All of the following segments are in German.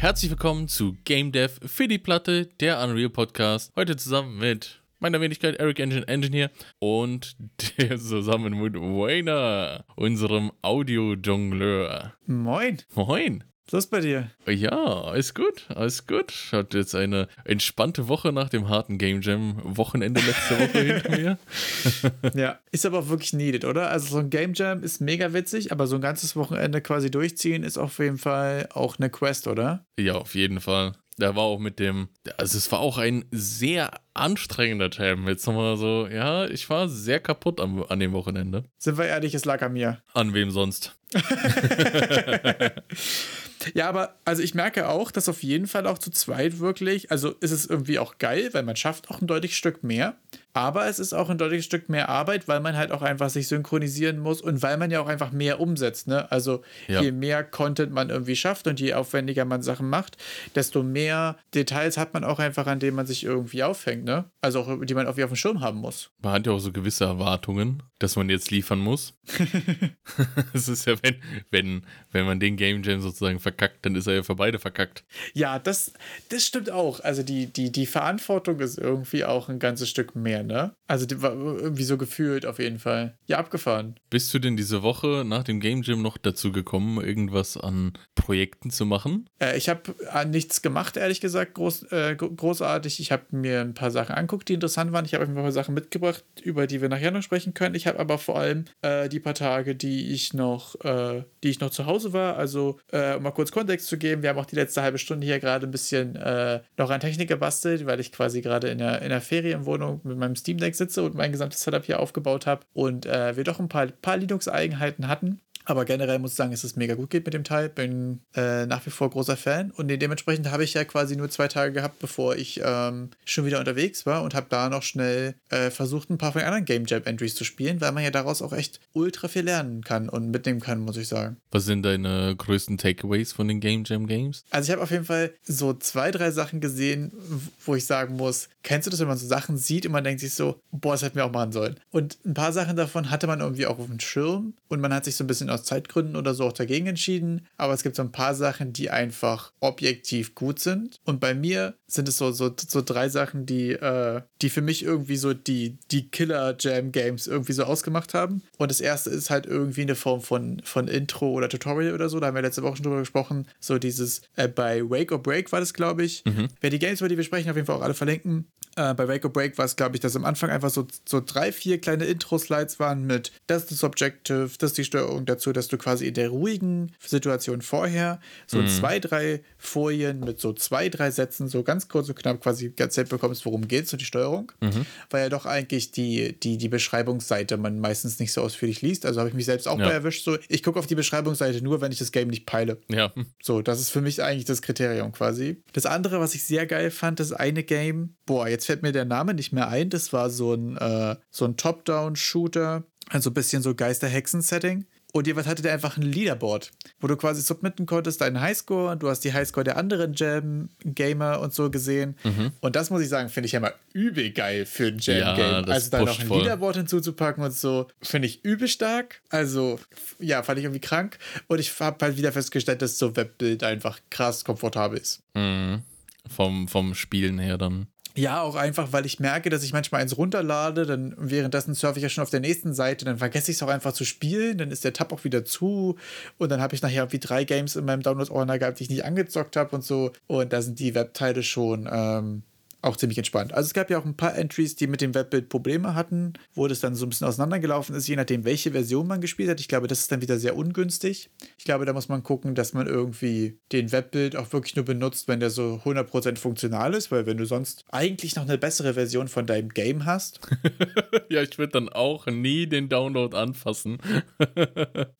Herzlich willkommen zu Game Dev für die Platte, der Unreal Podcast. Heute zusammen mit meiner Wenigkeit Eric Engine Engineer und der zusammen mit Wayner, unserem Audio-Jongleur. Moin. Moin. Was ist bei dir? Ja, alles gut, alles gut. Ich hatte jetzt eine entspannte Woche nach dem harten Game Jam Wochenende letzte Woche hinter mir. ja, ist aber auch wirklich needed, oder? Also so ein Game Jam ist mega witzig, aber so ein ganzes Wochenende quasi durchziehen ist auf jeden Fall auch eine Quest, oder? Ja, auf jeden Fall. Da war auch mit dem, also es war auch ein sehr anstrengender Jam. Jetzt nochmal so, ja, ich war sehr kaputt an, an dem Wochenende. Sind wir ehrlich, es lag an mir. An wem sonst? Ja, aber also ich merke auch, dass auf jeden Fall auch zu zweit wirklich, also ist es irgendwie auch geil, weil man schafft auch ein deutliches Stück mehr. Aber es ist auch ein deutliches Stück mehr Arbeit, weil man halt auch einfach sich synchronisieren muss und weil man ja auch einfach mehr umsetzt. Ne? Also ja. je mehr Content man irgendwie schafft und je aufwendiger man Sachen macht, desto mehr Details hat man auch einfach, an denen man sich irgendwie aufhängt. Ne? Also auch, die man irgendwie auf dem Schirm haben muss. Man hat ja auch so gewisse Erwartungen, dass man jetzt liefern muss. Es ist ja, wenn, wenn, wenn man den Game Jam sozusagen verkackt, dann ist er ja für beide verkackt. Ja, das, das stimmt auch. Also die, die, die Verantwortung ist irgendwie auch ein ganzes Stück mehr, ne? Also irgendwie so gefühlt auf jeden Fall. Ja, abgefahren. Bist du denn diese Woche nach dem Game Jam noch dazu gekommen, irgendwas an Projekten zu machen? Äh, ich habe nichts gemacht, ehrlich gesagt, groß, äh, großartig. Ich habe mir ein paar Sachen anguckt, die interessant waren. Ich habe ein paar Sachen mitgebracht, über die wir nachher noch sprechen können. Ich habe aber vor allem äh, die paar Tage, die ich noch, äh, die ich noch zu Hause war, also äh, um mal kurz Kontext zu geben, wir haben auch die letzte halbe Stunde hier gerade ein bisschen äh, noch an Technik gebastelt, weil ich quasi gerade in der, in der Ferienwohnung mit meinem Steam Deck sitze und mein gesamtes Setup hier aufgebaut habe und äh, wir doch ein paar, paar Linux-Eigenheiten hatten. Aber generell muss ich sagen, dass es mega gut geht mit dem Teil. Bin äh, nach wie vor großer Fan. Und dementsprechend habe ich ja quasi nur zwei Tage gehabt, bevor ich ähm, schon wieder unterwegs war und habe da noch schnell äh, versucht, ein paar von den anderen Game Jam Entries zu spielen, weil man ja daraus auch echt ultra viel lernen kann und mitnehmen kann, muss ich sagen. Was sind deine größten Takeaways von den Game Jam Games? Also ich habe auf jeden Fall so zwei, drei Sachen gesehen, wo ich sagen muss, kennst du das, wenn man so Sachen sieht und man denkt sich so, boah, das hätten wir auch machen sollen. Und ein paar Sachen davon hatte man irgendwie auch auf dem Schirm und man hat sich so ein bisschen aus aus Zeitgründen oder so auch dagegen entschieden. Aber es gibt so ein paar Sachen, die einfach objektiv gut sind. Und bei mir sind es so, so, so drei Sachen, die, äh, die für mich irgendwie so die, die Killer-Jam-Games irgendwie so ausgemacht haben. Und das erste ist halt irgendwie eine Form von, von Intro oder Tutorial oder so. Da haben wir letzte Woche schon drüber gesprochen. So dieses, äh, bei Wake or Break war das, glaube ich. Mhm. Wer die Games, über die wir sprechen, auf jeden Fall auch alle verlinken. Äh, bei Wake or Break war es, glaube ich, dass am Anfang einfach so, so drei, vier kleine Intro-Slides waren mit, das ist das Objective, das ist die Steuerung dazu, dass du quasi in der ruhigen Situation vorher so mhm. zwei, drei Folien mit so zwei, drei Sätzen so ganz kurz und knapp quasi erzählt bekommst, worum geht so die Steuerung. Mhm. Weil ja doch eigentlich die, die, die Beschreibungsseite man meistens nicht so ausführlich liest. Also habe ich mich selbst auch ja. bei erwischt. So, ich gucke auf die Beschreibungsseite nur, wenn ich das Game nicht peile. Ja. So, das ist für mich eigentlich das Kriterium quasi. Das andere, was ich sehr geil fand, das eine Game, boah, jetzt fällt mir der Name nicht mehr ein. Das war so ein, äh, so ein Top-Down-Shooter. Also ein bisschen so Geister-Hexen-Setting. Und jeweils hatte der einfach ein Leaderboard, wo du quasi submitten konntest, deinen Highscore, du hast die Highscore der anderen Jam-Gamer und so gesehen. Mhm. Und das muss ich sagen, finde ich ja mal übel geil für ein Jam-Game. Ja, also da noch ein voll. Leaderboard hinzuzupacken und so, finde ich übel stark. Also, ja, fand ich irgendwie krank. Und ich habe halt wieder festgestellt, dass so Webbild einfach krass komfortabel ist. Mhm. Vom, vom Spielen her dann. Ja, auch einfach, weil ich merke, dass ich manchmal eins runterlade, dann währenddessen surfe ich ja schon auf der nächsten Seite, dann vergesse ich es auch einfach zu spielen, dann ist der Tab auch wieder zu und dann habe ich nachher wie drei Games in meinem Download-Ordner gehabt, die ich nicht angezockt habe und so. Und da sind die Webteile schon ähm, auch ziemlich entspannt. Also es gab ja auch ein paar Entries, die mit dem Webbild Probleme hatten, wo das dann so ein bisschen auseinandergelaufen ist, je nachdem, welche Version man gespielt hat. Ich glaube, das ist dann wieder sehr ungünstig. Ich glaube, da muss man gucken, dass man irgendwie den Webbild auch wirklich nur benutzt, wenn der so 100% funktional ist, weil wenn du sonst eigentlich noch eine bessere Version von deinem Game hast. ja, ich würde dann auch nie den Download anfassen.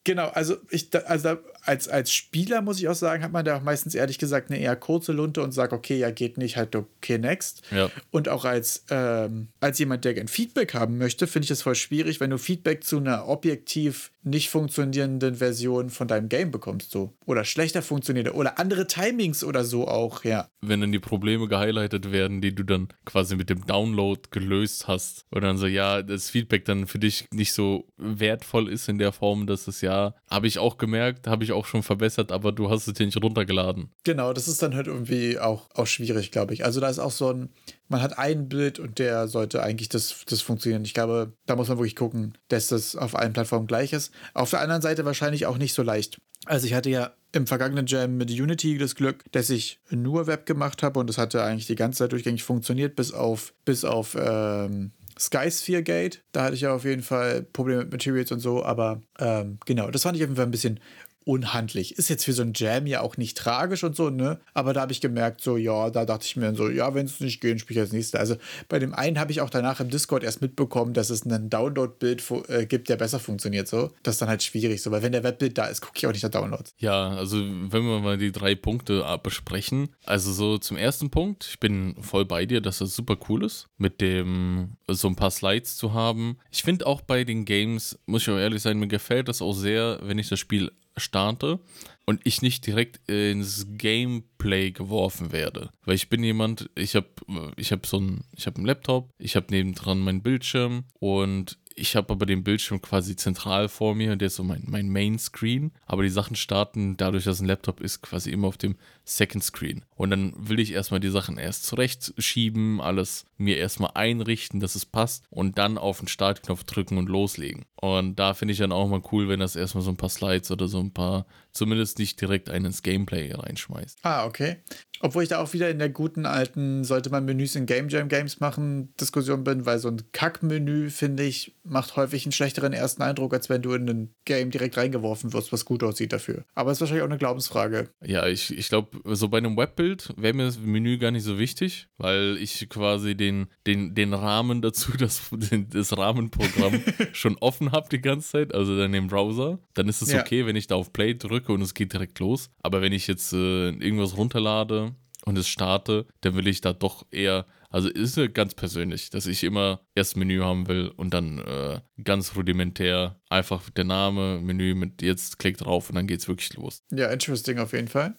genau, also ich, also als, als Spieler muss ich auch sagen, hat man da auch meistens ehrlich gesagt eine eher kurze Lunte und sagt, okay, ja, geht nicht, halt okay, next. Ja. Und auch als, ähm, als jemand, der gern Feedback haben möchte, finde ich es voll schwierig, wenn du Feedback zu einer objektiv nicht funktionierenden Version von deinem Game bekommst, so. Oder schlechter funktioniert oder andere Timings oder so auch, ja. Wenn dann die Probleme gehighlightet werden, die du dann quasi mit dem Download gelöst hast. Und dann so, ja, das Feedback dann für dich nicht so wertvoll ist in der Form, dass es ja, habe ich auch gemerkt, habe ich auch auch schon verbessert, aber du hast es dir nicht runtergeladen. Genau, das ist dann halt irgendwie auch, auch schwierig, glaube ich. Also da ist auch so ein, man hat ein Bild und der sollte eigentlich das, das funktionieren. Ich glaube, da muss man wirklich gucken, dass das auf allen Plattformen gleich ist. Auf der anderen Seite wahrscheinlich auch nicht so leicht. Also ich hatte ja im vergangenen Jam mit Unity das Glück, dass ich nur Web gemacht habe und das hatte eigentlich die ganze Zeit durchgängig funktioniert, bis auf, bis auf ähm, Skysphere Gate. Da hatte ich ja auf jeden Fall Probleme mit Materials und so, aber ähm, genau, das fand ich auf jeden Fall ein bisschen unhandlich. Ist jetzt für so ein Jam ja auch nicht tragisch und so, ne? Aber da habe ich gemerkt, so, ja, da dachte ich mir so, ja, wenn es nicht geht, spiele ich das nächste. Also bei dem einen habe ich auch danach im Discord erst mitbekommen, dass es einen Download-Bild äh, gibt, der besser funktioniert, so. Das ist dann halt schwierig, so, weil wenn der Webbild da ist, gucke ich auch nicht nach Downloads. Ja, also wenn wir mal die drei Punkte besprechen. Also so zum ersten Punkt, ich bin voll bei dir, dass das super cool ist, mit dem so ein paar Slides zu haben. Ich finde auch bei den Games, muss ich auch ehrlich sein, mir gefällt das auch sehr, wenn ich das Spiel starte und ich nicht direkt ins Gameplay geworfen werde. Weil ich bin jemand, ich habe ich hab so ein, ich einen Laptop, ich habe nebendran meinen Bildschirm und ich habe aber den Bildschirm quasi zentral vor mir, der ist so mein, mein Main Screen. Aber die Sachen starten dadurch, dass ein Laptop ist, quasi immer auf dem Second Screen. Und dann will ich erstmal die Sachen erst zurechtschieben, alles mir erstmal einrichten, dass es passt und dann auf den Startknopf drücken und loslegen. Und da finde ich dann auch mal cool, wenn das erstmal so ein paar Slides oder so ein paar, zumindest nicht direkt einen ins Gameplay reinschmeißt. Ah, okay. Obwohl ich da auch wieder in der guten alten, sollte man Menüs in Game Jam Games machen, Diskussion bin, weil so ein Kackmenü, finde ich, macht häufig einen schlechteren ersten Eindruck, als wenn du in ein Game direkt reingeworfen wirst, was gut aussieht dafür. Aber es ist wahrscheinlich auch eine Glaubensfrage. Ja, ich, ich glaube, so bei einem Webbild wäre mir das Menü gar nicht so wichtig, weil ich quasi den, den, den Rahmen dazu, das, das Rahmenprogramm schon offen habe die ganze Zeit, also dann im Browser. Dann ist es ja. okay, wenn ich da auf Play drücke und es geht direkt los. Aber wenn ich jetzt äh, irgendwas runterlade, und es starte, dann will ich da doch eher, also ist es ganz persönlich, dass ich immer erst Menü haben will und dann äh, ganz rudimentär einfach der Name, Menü mit jetzt klick drauf und dann geht's wirklich los. Ja, interesting auf jeden Fall.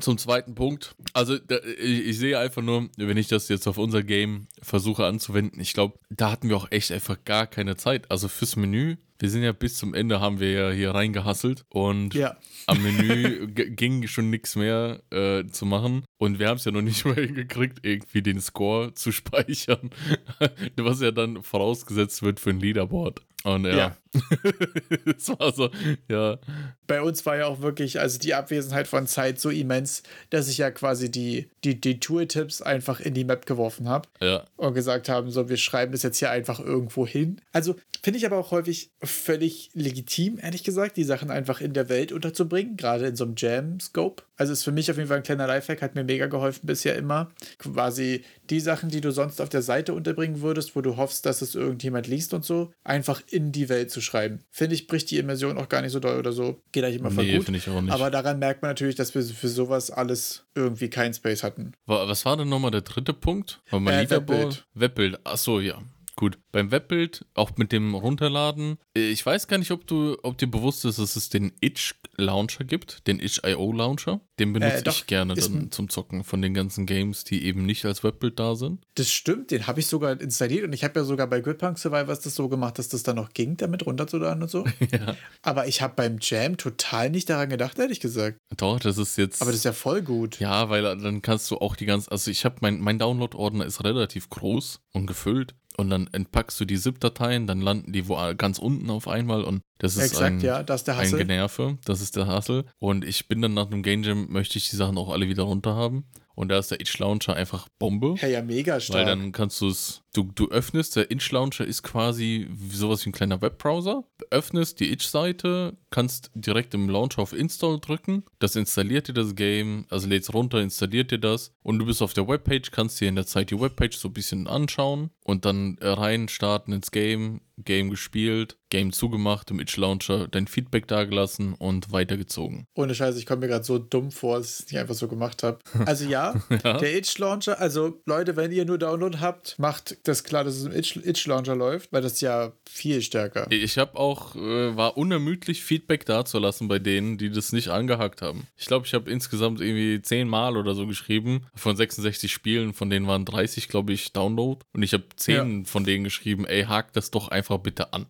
Zum zweiten Punkt, also da, ich, ich, sehe einfach nur, wenn ich das jetzt auf unser Game versuche anzuwenden, ich glaube, da hatten wir auch echt einfach gar keine Zeit. Also fürs Menü wir sind ja bis zum Ende haben wir ja hier reingehasselt und ja. am Menü ging schon nichts mehr äh, zu machen. Und wir haben es ja noch nicht mal hingekriegt, irgendwie den Score zu speichern, was ja dann vorausgesetzt wird für ein Leaderboard. Und ja, ja. das war so, ja. Bei uns war ja auch wirklich, also die Abwesenheit von Zeit so immens, dass ich ja quasi die, die, die Tooltips einfach in die Map geworfen habe. Ja. Und gesagt haben, so, wir schreiben das jetzt hier einfach irgendwo hin. Also finde ich aber auch häufig völlig legitim, ehrlich gesagt, die Sachen einfach in der Welt unterzubringen, gerade in so einem Jam-Scope. Also ist für mich auf jeden Fall ein kleiner Lifehack, hat mir mega geholfen bisher immer. Quasi die Sachen, die du sonst auf der Seite unterbringen würdest, wo du hoffst, dass es irgendjemand liest und so, einfach in die Welt zu schreiben. Finde ich, bricht die Immersion auch gar nicht so doll oder so. Geht eigentlich immer nee, gut. Ich auch nicht. Aber daran merkt man natürlich, dass wir für sowas alles irgendwie kein Space hatten. Was war denn nochmal der dritte Punkt? War mein äh, Webbild. Webbild. Achso, ja. Gut, beim Webbild, auch mit dem Runterladen, äh, ich weiß gar nicht, ob du, ob dir bewusst ist, dass es den Itch Launcher gibt, den Itch.io Launcher. Den benutze äh, doch, ich gerne dann zum Zocken von den ganzen Games, die eben nicht als Webbild da sind. Das stimmt, den habe ich sogar installiert und ich habe ja sogar bei Gridpunk Survivors das so gemacht, dass das dann noch ging, damit runterzuladen und so. ja. Aber ich habe beim Jam total nicht daran gedacht, ehrlich gesagt. Doch, das ist jetzt. Aber das ist ja voll gut. Ja, weil dann kannst du auch die ganzen, also ich habe mein, mein Download-Ordner ist relativ groß und gefüllt und dann entpackst du die ZIP-Dateien, dann landen die wo ganz unten auf einmal und das ist Exakt, ein, ja, das ist der Hassel. ein Generve, das ist der Hassel. Und ich bin dann nach einem Game Jam, möchte ich die Sachen auch alle wieder runter haben. Und da ist der Itch Launcher einfach Bombe. Ja, ja, mega stark. Weil dann kannst du es, du, du öffnest, der Itch Launcher ist quasi sowas wie ein kleiner Webbrowser. Öffnest die Itch-Seite, kannst direkt im Launcher auf Install drücken. Das installiert dir das Game, also lädst runter, installiert dir das. Und du bist auf der Webpage, kannst dir in der Zeit die Webpage so ein bisschen anschauen und dann rein starten ins Game, Game gespielt, Game zugemacht, im Itch Launcher dein Feedback dagelassen und weitergezogen. Ohne Scheiße, ich komme mir gerade so dumm vor, dass ich es nicht einfach so gemacht habe. Also ja, ja, der Itch Launcher, also Leute, wenn ihr nur Download habt, macht das klar, dass es im Itch, Itch Launcher läuft, weil das ja viel stärker. Ich habe auch, äh, war unermüdlich Feedback dazulassen bei denen, die das nicht angehackt haben. Ich glaube, ich habe insgesamt irgendwie zehnmal oder so geschrieben, von 66 Spielen, von denen waren 30, glaube ich, Download. Und ich habe zehn ja. von denen geschrieben, ey, hakt das doch einfach bitte an.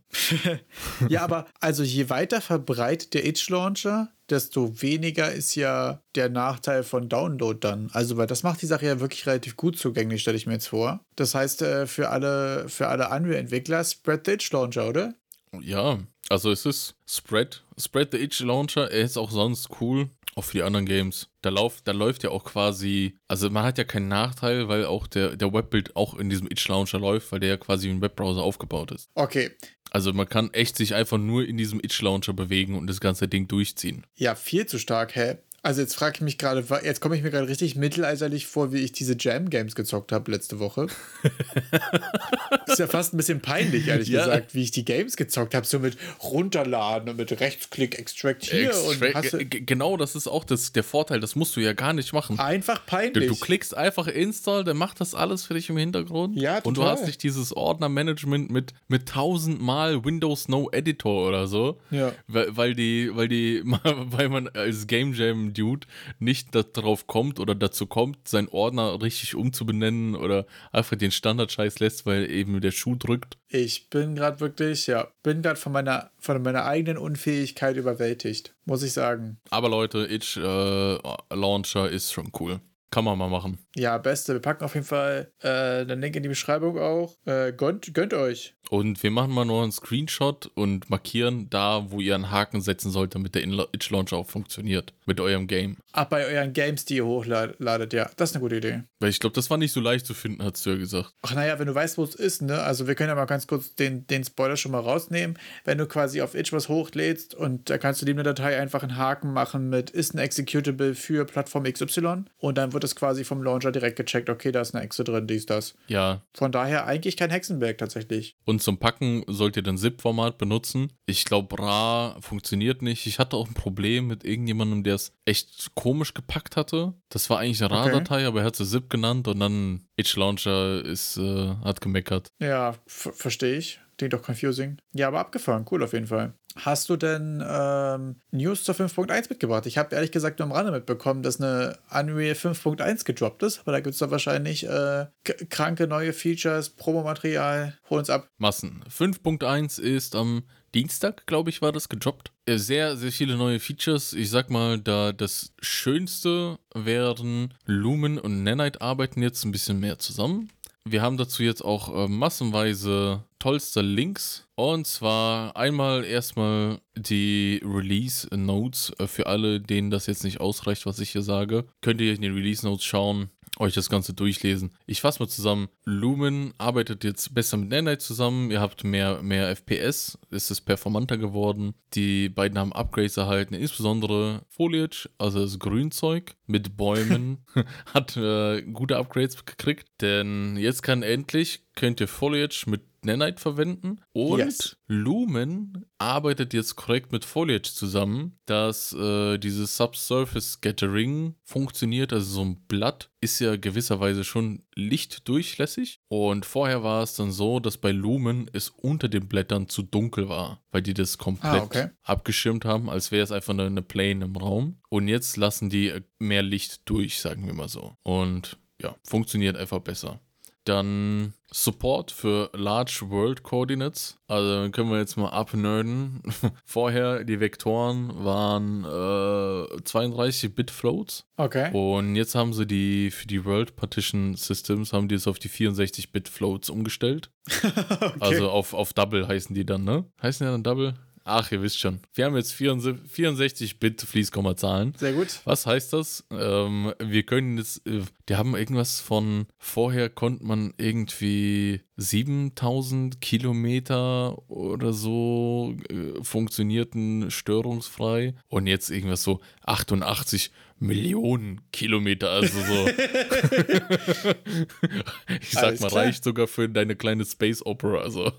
ja, aber also je weiter verbreitet der Itch Launcher, desto weniger ist ja der Nachteil von Download dann. Also, weil das macht die Sache ja wirklich relativ gut zugänglich, stelle ich mir jetzt vor. Das heißt, äh, für alle, für alle Unreal-Entwickler, Spread the Itch Launcher, oder? Ja, also es ist Spread, Spread the Itch Launcher, er ist auch sonst cool, auch für die anderen Games. Da, lauf, da läuft ja auch quasi, also man hat ja keinen Nachteil, weil auch der, der Webbild auch in diesem Itch Launcher läuft, weil der ja quasi im Webbrowser aufgebaut ist. Okay. Also man kann echt sich einfach nur in diesem Itch Launcher bewegen und das ganze Ding durchziehen. Ja, viel zu stark, hä? Also jetzt frage ich mich gerade, jetzt komme ich mir gerade richtig mittelalterlich vor, wie ich diese Jam-Games gezockt habe letzte Woche. ist ja fast ein bisschen peinlich, ehrlich ja. gesagt, wie ich die Games gezockt habe, so mit runterladen und mit Rechtsklick Extract hier. Extract, und genau, das ist auch das, der Vorteil, das musst du ja gar nicht machen. Einfach peinlich. Du, du klickst einfach Install, der macht das alles für dich im Hintergrund. Ja, total. Und du hast nicht dieses Ordnermanagement mit, mit tausendmal Windows No Editor oder so. Ja. Weil, weil die, weil die, weil man als Game Jam Dude nicht darauf kommt oder dazu kommt, seinen Ordner richtig umzubenennen oder einfach den Standardscheiß lässt, weil eben der Schuh drückt. Ich bin gerade wirklich, ja, bin gerade von meiner, von meiner eigenen Unfähigkeit überwältigt, muss ich sagen. Aber Leute, Itch äh, Launcher ist schon cool. Kann man mal machen. Ja, beste. Wir packen auf jeden Fall äh, den Link in die Beschreibung auch. Äh, gönnt, gönnt euch. Und wir machen mal nur einen Screenshot und markieren da, wo ihr einen Haken setzen sollt, damit der Itch Launcher auch funktioniert. Mit eurem Game. Ach, bei euren Games, die ihr hochladet, ja. Das ist eine gute Idee. Weil ich glaube, das war nicht so leicht zu finden, hast du ja gesagt. Ach, naja, wenn du weißt, wo es ist, ne? Also, wir können ja mal ganz kurz den, den Spoiler schon mal rausnehmen. Wenn du quasi auf Itch was hochlädst und da kannst du neben der Datei einfach einen Haken machen mit ist ein Executable für Plattform XY und dann wird es quasi vom Launcher direkt gecheckt, okay, da ist eine Exe drin, dies, das. Ja. Von daher eigentlich kein Hexenwerk tatsächlich. Und zum Packen sollt ihr dann ZIP-Format benutzen. Ich glaube, RA funktioniert nicht. Ich hatte auch ein Problem mit irgendjemandem, der es echt komisch gepackt hatte. Das war eigentlich eine RA-Datei, okay. aber er hat sie ZIP genannt und dann Itch Launcher ist, äh, hat gemeckert. Ja, verstehe ich. Klingt doch confusing. Ja, aber abgefahren. Cool auf jeden Fall. Hast du denn ähm, News zur 5.1 mitgebracht? Ich habe ehrlich gesagt nur am Rande mitbekommen, dass eine Unreal 5.1 gedroppt ist, aber da gibt es doch wahrscheinlich äh, kranke neue Features, Promomaterial. Hol uns ab. Massen. 5.1 ist am Dienstag, glaube ich, war das gedroppt. Äh, sehr, sehr viele neue Features. Ich sag mal, da das Schönste werden Lumen und Nanite arbeiten jetzt ein bisschen mehr zusammen. Wir haben dazu jetzt auch äh, massenweise tollste Links. Und zwar einmal erstmal die Release Notes äh, für alle, denen das jetzt nicht ausreicht, was ich hier sage. Könnt ihr in den Release Notes schauen euch das Ganze durchlesen. Ich fasse mal zusammen. Lumen arbeitet jetzt besser mit Nanite zusammen. Ihr habt mehr, mehr FPS. Es ist performanter geworden. Die beiden haben Upgrades erhalten. Insbesondere Foliage, also das Grünzeug mit Bäumen, hat äh, gute Upgrades gekriegt. Denn jetzt kann endlich, könnt ihr Foliage mit Nanite verwenden. Und yes. Lumen arbeitet jetzt korrekt mit Foliage zusammen, dass äh, dieses Subsurface Scattering funktioniert. Also so ein Blatt ist ja gewisserweise schon lichtdurchlässig. Und vorher war es dann so, dass bei Lumen es unter den Blättern zu dunkel war, weil die das komplett ah, okay. abgeschirmt haben, als wäre es einfach nur eine Plane im Raum. Und jetzt lassen die mehr Licht durch, sagen wir mal so. Und ja, funktioniert einfach besser. Dann Support für Large World Coordinates. Also können wir jetzt mal abnerden. Vorher, die Vektoren waren äh, 32-Bit-Floats. Okay. Und jetzt haben sie die für die World Partition Systems haben die es auf die 64-Bit-Floats umgestellt. okay. Also auf, auf Double heißen die dann, ne? Heißen die dann Double? Ach, ihr wisst schon. Wir haben jetzt 64-Bit Fließkommazahlen. Sehr gut. Was heißt das? Ähm, wir können jetzt, äh, die haben irgendwas von, vorher konnte man irgendwie 7000 Kilometer oder so äh, funktionierten störungsfrei und jetzt irgendwas so 88 Millionen Kilometer, also so. ich sag Alles mal, klar. reicht sogar für deine kleine Space Opera, also.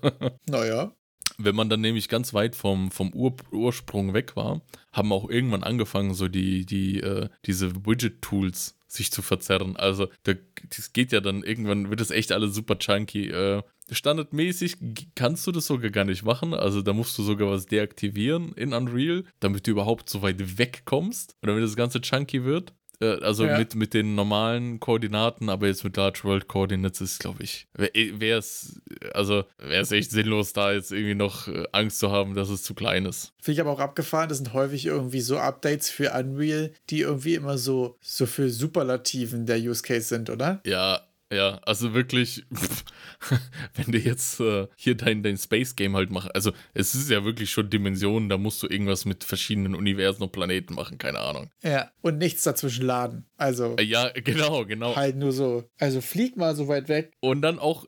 Naja. Wenn man dann nämlich ganz weit vom, vom Ur Ursprung weg war, haben auch irgendwann angefangen, so die, die, äh, diese Widget-Tools sich zu verzerren. Also, da, das geht ja dann irgendwann, wird das echt alles super chunky. Äh, standardmäßig kannst du das sogar gar nicht machen. Also, da musst du sogar was deaktivieren in Unreal, damit du überhaupt so weit wegkommst. Und damit das Ganze chunky wird. Äh, also Ja. mit, mit den normalen Koordinaten, aber jetzt mit Large World Coordinates ist, glaube ich, wäre es, also wäre es echt sinnlos, da jetzt irgendwie noch äh, Angst zu haben, dass es zu klein ist. Finde ich aber auch abgefahren, das sind häufig irgendwie so Updates für Unreal, die irgendwie immer so, so für Superlativen der Use Case sind, oder? Ja, ja, also wirklich, wenn du jetzt äh, hier dein, dein Space Game halt machst, also es ist ja wirklich schon Dimensionen, da musst du irgendwas mit verschiedenen Universen und Planeten machen, keine Ahnung. Ja. Und nichts dazwischen laden. Also Äh, Ja, genau, genau. halt nur so. Also flieg mal so weit weg. Und dann auch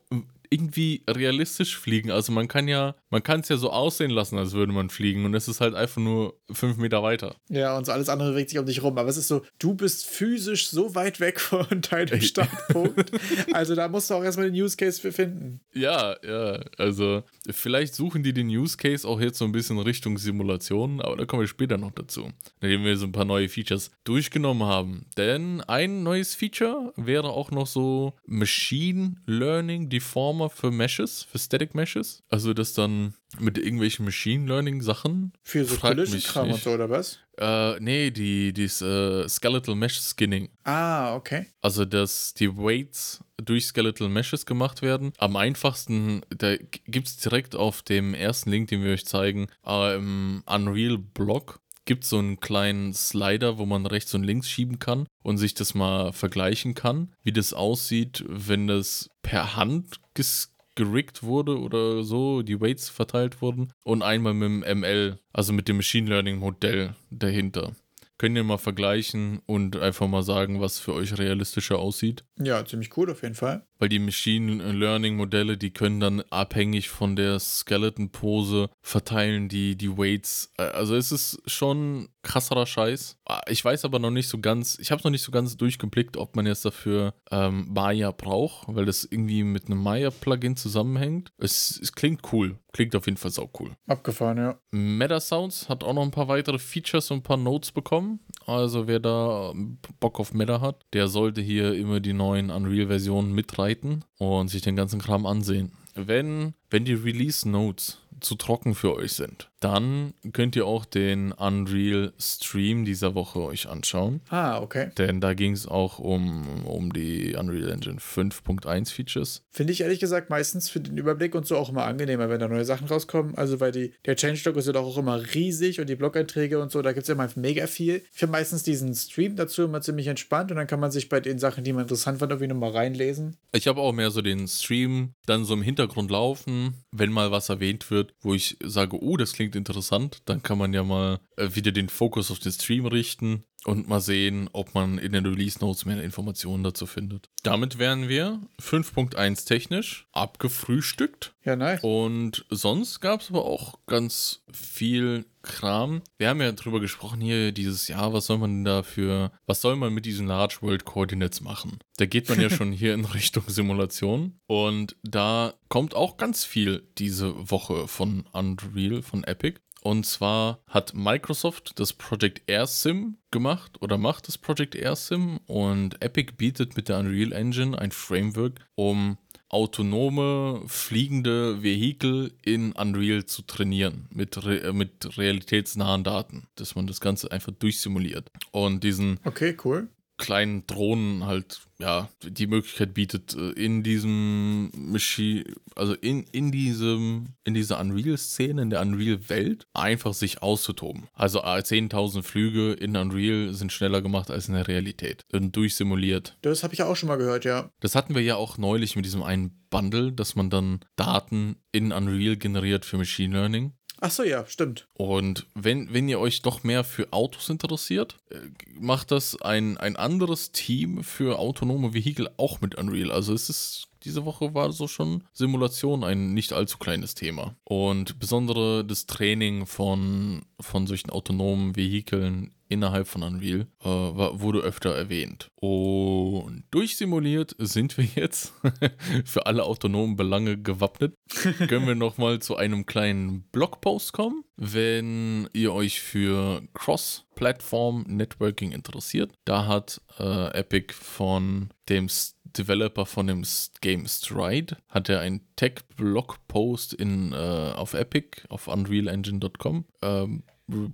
irgendwie realistisch fliegen. Also man kann ja, man kann es ja so aussehen lassen, als würde man fliegen und es ist halt einfach nur fünf Meter weiter. Ja, und so alles andere bewegt sich um dich rum. Aber es ist so, du bist physisch so weit weg von deinem Startpunkt. also da musst du auch erstmal den Use Case für finden. Ja, ja, also vielleicht suchen die den Use Case auch jetzt so ein bisschen Richtung Simulation, aber da kommen wir später noch dazu, nachdem wir so ein paar neue Features durchgenommen haben. Denn ein neues Feature wäre auch noch so Machine Learning Deformer für Meshes, für Static Meshes. Also das dann mit irgendwelchen Machine Learning Sachen. Für so Collision-Kram und so, oder was? Äh, nee, die, dieses äh, Skeletal Mesh Skinning. Ah, okay. Also, dass die Weights durch Skeletal Meshes gemacht werden. Am einfachsten, da gibt es direkt auf dem ersten Link, den wir euch zeigen, äh, im Unreal Blog gibt es so einen kleinen Slider, wo man rechts und links schieben kann und sich das mal vergleichen kann, wie das aussieht, wenn das per Hand ges geriggt wurde oder so, die Weights verteilt wurden und einmal mit dem ML, also mit dem Machine Learning Modell dahinter. Könnt ihr mal vergleichen und einfach mal sagen, was für euch realistischer aussieht? Ja, ziemlich cool auf jeden Fall. Weil die Machine Learning Modelle, die können dann abhängig von der Skeleton Pose verteilen die, die Weights. Äh, Also es ist schon krasserer Scheiß. Ah, Ich weiß aber noch nicht so ganz, ich habe noch nicht so ganz durchgeblickt, ob man jetzt dafür ähm, Maya braucht, weil das irgendwie mit einem Maya-Plugin zusammenhängt. Es, es klingt cool. Klingt auf jeden Fall sau cool. Abgefahren, ja. Meta Sounds hat auch noch ein paar weitere Features und ein paar Notes bekommen. Also wer da Bock auf Meta hat, der sollte hier immer die neuen Unreal-Versionen mitreiten und sich den ganzen Kram ansehen. Wenn, wenn die Release Notes zu trocken für euch sind, dann könnt ihr auch den Unreal Stream dieser Woche euch anschauen. Ah, okay. Denn da ging es auch um, um die Unreal Engine 5.1 Features. Finde ich ehrlich gesagt meistens für den Überblick und so auch immer angenehmer, wenn da neue Sachen rauskommen. Also, weil die, der Changelog ist ja doch auch immer riesig und die Blog-Einträge und so, da gibt es ja immer mega viel. Ich finde meistens diesen Stream dazu immer ziemlich entspannt und dann kann man sich bei den Sachen, die man interessant fand, irgendwie nochmal reinlesen. Ich habe auch mehr so den Stream dann so im Hintergrund laufen, wenn mal was erwähnt wird, wo ich sage, oh, das klingt interessant, dann kann man ja mal äh, wieder den Fokus auf den Stream richten und mal sehen, ob man in den Release Notes mehr Informationen dazu findet. Damit wären wir 5.1 technisch abgefrühstückt. Ja, nice. Und sonst gab es aber auch ganz viel Kram. Wir haben ja drüber gesprochen hier dieses Jahr, was soll man denn da für, was soll man mit diesen Large World Coordinates machen? Da geht man ja schon hier in Richtung Simulation und da kommt auch ganz viel diese Woche von Unreal, von Epic. Und zwar hat Microsoft das Project Air Sim gemacht oder macht das Project Air Sim und Epic bietet mit der Unreal Engine ein Framework, um autonome fliegende Vehikel in Unreal zu trainieren mit, re äh, mit realitätsnahen Daten, dass man das Ganze einfach durchsimuliert. Und diesen Okay, cool. Kleinen Drohnen halt, ja, die Möglichkeit bietet, äh, in diesem Machine, also in, in diesem, in dieser Unreal-Szene, in der Unreal-Welt, einfach sich auszutoben. Also äh, 10.000 Flüge in Unreal sind schneller gemacht als in der Realität und durchsimuliert. Das habe ich ja auch schon mal gehört, ja. Das hatten wir ja auch neulich mit diesem einen Bundle, dass man dann Daten in Unreal generiert für Machine Learning. Ach so, ja, stimmt. Und wenn, wenn ihr euch doch mehr für Autos interessiert, äh, macht das ein, ein anderes Team für autonome Vehikel auch mit Unreal. Also es ist, diese Woche war so schon Simulation ein nicht allzu kleines Thema. Und besondere das Training von, von solchen autonomen Vehikeln innerhalb von Unreal äh, wurde öfter erwähnt. Und durchsimuliert sind wir jetzt für alle autonomen Belange gewappnet. Können wir nochmal zu einem kleinen Blogpost kommen, wenn ihr euch für Cross-Platform Networking interessiert. Da hat äh, Epic von dem Developer von dem Game Stride. Hat er einen Tech-Blog-Post äh, auf Epic, auf unrealengine.com ähm,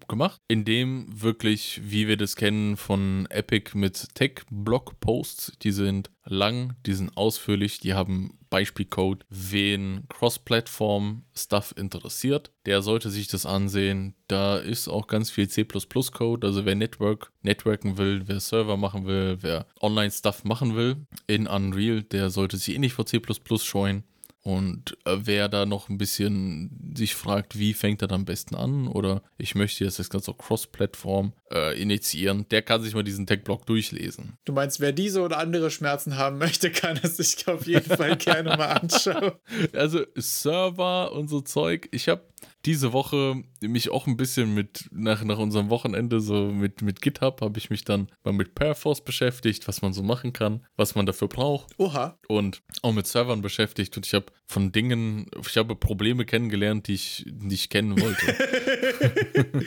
gemacht, indem wirklich, wie wir das kennen von Epic mit Tech-Blog-Posts, die sind lang, die sind ausführlich, die haben Beispielcode. Wen Cross-Plattform-Stuff interessiert, der sollte sich das ansehen. Da ist auch ganz viel C++-Code, also wer Network, networken will, wer Server machen will, wer Online-Stuff machen will in Unreal, der sollte sich eh nicht vor C++ scheuen. Und äh, wer da noch ein bisschen sich fragt, wie fängt er dann am besten an oder ich möchte jetzt das Ganze Cross-Plattform äh, initiieren, der kann sich mal diesen Tech-Blog durchlesen. Du meinst, wer diese oder andere Schmerzen haben möchte, kann es sich auf jeden Fall gerne mal anschauen. Also Server und so Zeug. Ich habe diese Woche mich auch ein bisschen mit, nach, nach unserem Wochenende, so mit, mit GitHub, habe ich mich dann mal mit Perforce beschäftigt, was man so machen kann, was man dafür braucht. Oha. Und auch mit Servern beschäftigt. Und ich habe von Dingen, ich habe Probleme kennengelernt, die ich nicht kennen wollte.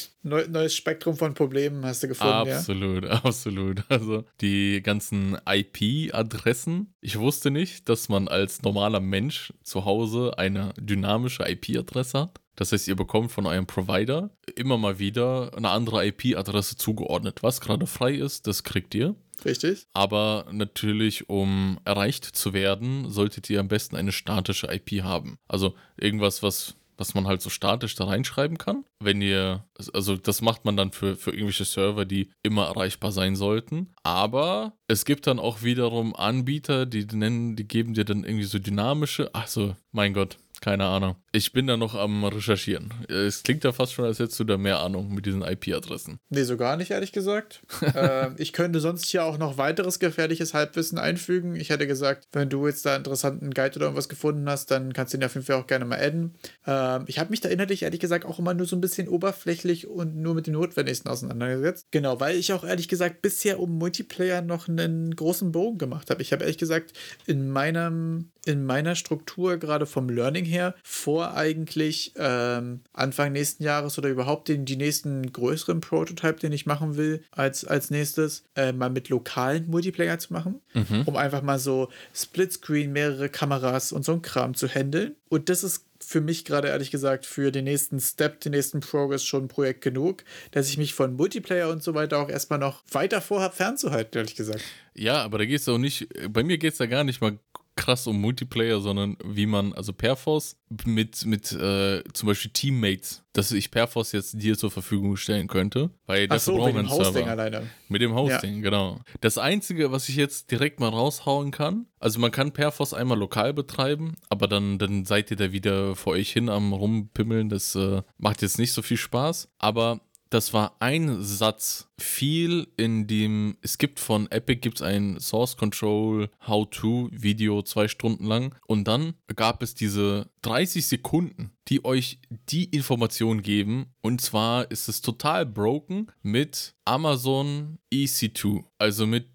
Neu, neues Spektrum von Problemen hast du gefunden, absolut, ja? Absolut, Also die ganzen IP-Adressen. Ich wusste nicht, dass man als normaler Mensch zu Hause eine dynamische IP-Adresse hat. Das heißt, ihr bekommt von eurem Provider immer mal wieder eine andere IP-Adresse zugeordnet. Was gerade frei ist, das kriegt ihr. Richtig. Aber natürlich, um erreicht zu werden, solltet ihr am besten eine statische IP haben. Also irgendwas, was was man halt so statisch da reinschreiben kann. Wenn ihr, also das macht man dann für, für irgendwelche Server, die immer erreichbar sein sollten. Aber es gibt dann auch wiederum Anbieter, die nennen, die geben dir dann irgendwie so dynamische, also mein Gott, keine Ahnung. Ich bin da noch am Recherchieren. Es klingt ja fast schon, als hättest du da mehr Ahnung mit diesen IP-Adressen. Nee, so gar nicht, ehrlich gesagt. äh, ich könnte sonst hier auch noch weiteres gefährliches Halbwissen einfügen. Ich hätte gesagt, wenn du jetzt da einen interessanten Guide oder irgendwas gefunden hast, dann kannst du ihn auf jeden Fall auch gerne mal adden. Äh, ich habe mich da inhaltlich, ehrlich gesagt, auch immer nur so ein bisschen oberflächlich und nur mit dem Notwendigsten auseinandergesetzt. Genau, weil ich auch, ehrlich gesagt, bisher um Multiplayer noch einen großen Bogen gemacht habe. Ich habe, ehrlich gesagt, in meinem in meiner Struktur, gerade vom Learning her, vor eigentlich ähm, Anfang nächsten Jahres oder überhaupt den die nächsten größeren Prototype, den ich machen will, als, als nächstes, äh, mal mit lokalen Multiplayer zu machen, mhm. um einfach mal so Splitscreen, mehrere Kameras und so ein Kram zu handeln. Und das ist für mich gerade ehrlich gesagt für den nächsten Step, den nächsten Progress schon ein Projekt genug, dass ich mich von Multiplayer und so weiter auch erstmal noch weiter vorhabe, fernzuhalten, ehrlich gesagt. Ja, aber da geht es auch nicht, bei mir geht es da gar nicht mal krass um Multiplayer, sondern wie man, also Perforce mit, mit äh, zum Beispiel Teammates, dass ich Perforce jetzt dir zur Verfügung stellen könnte. Weil das so, brauchen wir einen Hosting Server. alleine. Mit dem Hosting, ja. genau. Das Einzige, was ich jetzt direkt mal raushauen kann, also man kann Perforce einmal lokal betreiben, aber dann, dann seid ihr da wieder vor euch hin am rumpimmeln. Das äh, macht jetzt nicht so viel Spaß. Aber das war ein Satz viel in dem, es gibt von Epic gibt es ein Source Control How-To Video zwei Stunden lang und dann gab es diese 30 Sekunden, die euch die Information geben und zwar ist es total broken mit Amazon EC2, also mit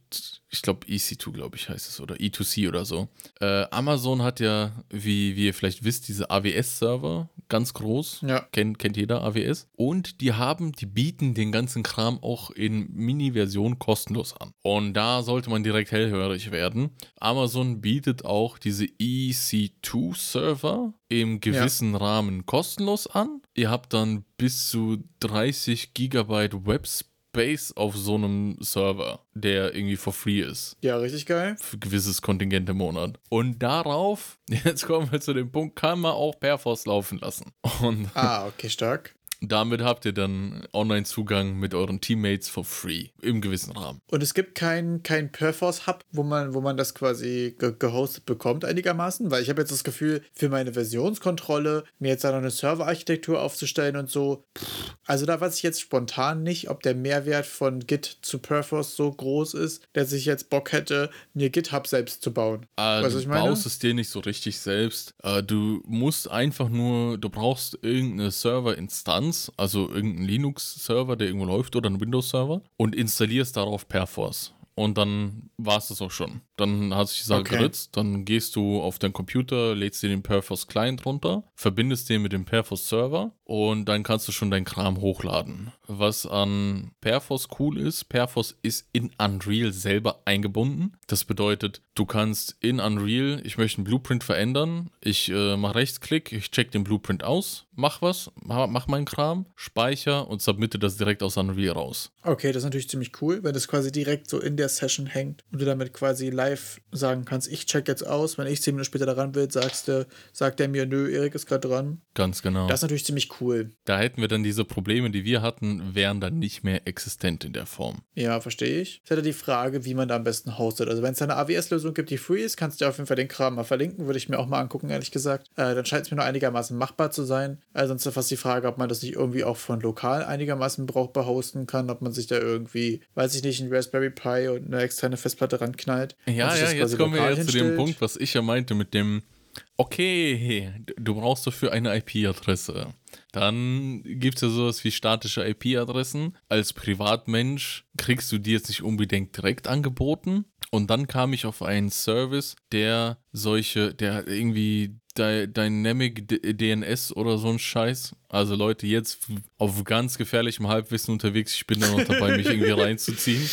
ich glaube EC2, glaube ich, heißt es, oder E2C oder so. Äh, Amazon hat ja, wie, wie ihr vielleicht wisst, diese AWS-Server, ganz groß. Ja. Kennt, kennt jeder AWS. Und die haben, die bieten den ganzen Kram auch in Mini-Version kostenlos an. Und da sollte man direkt hellhörig werden. Amazon bietet auch diese EC2-Server im gewissen ja. Rahmen kostenlos an. Ihr habt dann bis zu 30 Gigabyte Webspace auf so einem Server, der irgendwie for free ist. Ja, richtig geil. Für gewisses Kontingent im Monat. Und darauf, jetzt kommen wir zu dem Punkt, kann man auch Perforce laufen lassen. Und ah, okay, stark. Damit habt ihr dann Online-Zugang mit euren Teammates for free im gewissen Rahmen. Und es gibt keinen kein Perforce-Hub, wo man, wo man das quasi ge gehostet bekommt einigermaßen, weil ich habe jetzt das Gefühl, für meine Versionskontrolle mir jetzt da noch eine Serverarchitektur aufzustellen und so, also da weiß ich jetzt spontan nicht, ob der Mehrwert von Git zu Perforce so groß ist, dass ich jetzt Bock hätte, mir GitHub selbst zu bauen. Äh, weißt, du ich meine? baust es dir nicht so richtig selbst. Äh, du musst einfach nur, du brauchst irgendeine Serverinstanz Instanz, also irgendein Linux-Server, der irgendwo läuft oder ein Windows-Server und installierst darauf Perforce. Und dann war es das auch schon. Dann hat sich die Sache Okay. geritzt, dann gehst du auf deinen Computer, lädst dir den Perforce Client runter, verbindest den mit dem Perforce Server und dann kannst du schon deinen Kram hochladen. Was an Perforce cool ist, Perforce ist in Unreal selber eingebunden. Das bedeutet, du kannst in Unreal, ich möchte einen Blueprint verändern, ich äh, mache Rechtsklick, ich check den Blueprint aus, mach was, mach, mach meinen Kram, speicher und submitte das direkt aus Unreal raus. Okay, das ist natürlich ziemlich cool, wenn das quasi direkt so in der Session hängt und du damit quasi live sagen kannst, ich check jetzt aus, wenn ich zehn Minuten später daran will, sagst du, sagt er mir, nö, Erik ist gerade dran. Ganz genau. Das ist natürlich ziemlich cool. Da hätten wir dann diese Probleme, die wir hatten, wären dann nicht mehr existent in der Form. Ja, verstehe ich. Es ist halt die Frage, wie man da am besten hostet. Also wenn es eine AWS-Lösung gibt, die free ist, kannst du auf jeden Fall den Kram mal verlinken, würde ich mir auch mal angucken, ehrlich gesagt. Äh, dann scheint es mir nur einigermaßen machbar zu sein. Also sonst ist fast die Frage, ob man das nicht irgendwie auch von lokal einigermaßen brauchbar hosten kann, ob man sich da irgendwie, weiß ich nicht, ein Raspberry Pi und eine externe Festplatte ranknallt. und Ja, ja, jetzt kommen wir jetzt zu dem. Punkt, was ich ja meinte mit dem, okay, du brauchst dafür eine IP-Adresse. Dann gibt es ja sowas wie statische IP-Adressen. Als Privatmensch kriegst du die jetzt nicht unbedingt direkt angeboten. Und dann kam ich auf einen Service, der solche, der irgendwie Dy- Dynamic DNS oder so ein Scheiß. Also Leute, jetzt auf ganz gefährlichem Halbwissen unterwegs. Ich bin da noch dabei, mich irgendwie reinzuziehen.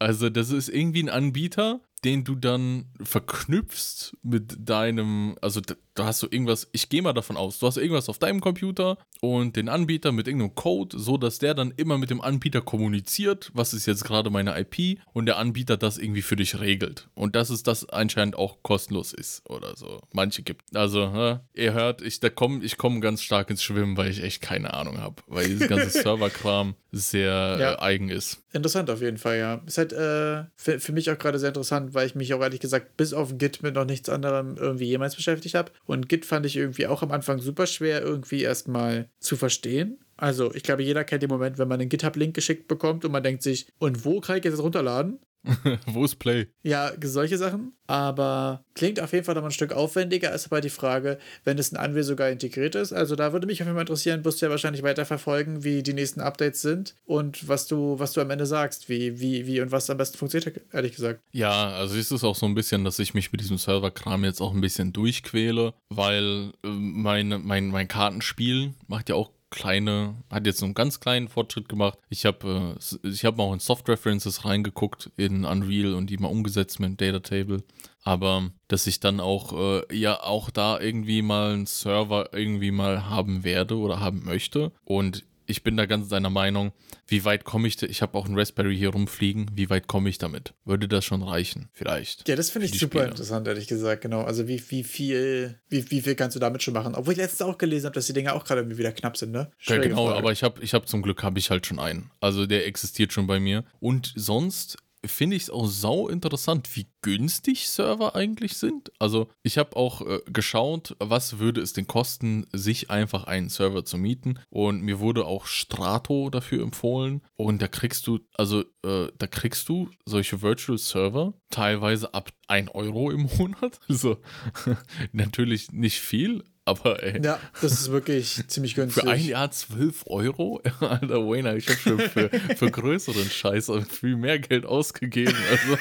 Also das ist irgendwie ein Anbieter, den du dann verknüpfst mit deinem, also da, hast du irgendwas, ich gehe mal davon aus, du hast irgendwas auf deinem Computer und den Anbieter mit irgendeinem Code, so dass der dann immer mit dem Anbieter kommuniziert, was ist jetzt gerade meine IP und der Anbieter das irgendwie für dich regelt. Und dass es das anscheinend auch kostenlos ist oder so. Manche gibt. Also, ne, ihr hört, ich da komm, ich komme ganz stark ins Schwimmen, weil ich echt keine Ahnung habe, weil dieses ganze Serverkram sehr Ja. äh, eigen ist. Interessant auf jeden Fall, ja. Ist halt äh, für, für mich auch gerade sehr interessant, weil ich mich auch ehrlich gesagt bis auf Git mit noch nichts anderem irgendwie jemals beschäftigt habe. Und Git fand ich irgendwie auch am Anfang super schwer, irgendwie erstmal zu verstehen. Also, ich glaube, jeder kennt den Moment, wenn man einen GitHub-Link geschickt bekommt und man denkt sich, und wo kann ich jetzt das runterladen? Wo ist Play? Ja, solche Sachen. Aber klingt auf jeden Fall noch mal ein Stück aufwendiger. Ist aber die Frage, wenn es in Unreal sogar integriert ist. Also da würde mich auf jeden Fall interessieren, wirst du ja wahrscheinlich weiter verfolgen, wie die nächsten Updates sind und was du, was du am Ende sagst, wie, wie, wie und was am besten funktioniert, ehrlich gesagt. Ja, also ist es auch so ein bisschen, dass ich mich mit diesem Serverkram jetzt auch ein bisschen durchquäle, weil äh, mein, mein, mein Kartenspiel macht ja auch kleine, hat jetzt so einen ganz kleinen Fortschritt gemacht. Ich habe äh, hab auch in Soft References reingeguckt in Unreal und die mal umgesetzt mit dem Data Table. Aber dass ich dann auch, äh, ja, auch da irgendwie mal einen Server irgendwie mal haben werde oder haben möchte. Und ich bin da ganz deiner Meinung, wie weit komme ich, da- ich habe auch einen Raspberry hier rumfliegen, wie weit komme ich damit? Würde das schon reichen? Vielleicht. Ja, das finde ich super Spieler. interessant, ehrlich gesagt, genau. Also wie, wie viel, wie, wie viel kannst du damit schon machen? Obwohl ich letztens auch gelesen habe, dass die Dinger auch gerade irgendwie wieder knapp sind, ne? Ja, genau, Frage. aber ich habe ich hab zum Glück habe ich halt schon einen. Also der existiert schon bei mir. Und sonst finde ich es auch sau interessant, wie günstig Server eigentlich sind. Also ich habe auch äh, geschaut, was würde es denn kosten, sich einfach einen Server zu mieten. Und mir wurde auch Strato dafür empfohlen. Und da kriegst du, also äh, da kriegst du solche Virtual Server teilweise ab 1 Euro im Monat. Also natürlich nicht viel, aber ey, ja, das ist wirklich ziemlich günstig. für ein Jahr 12 Euro? Alter, Wayne, ich habe schon für, für größeren Scheiß und viel mehr Geld ausgegeben. Also,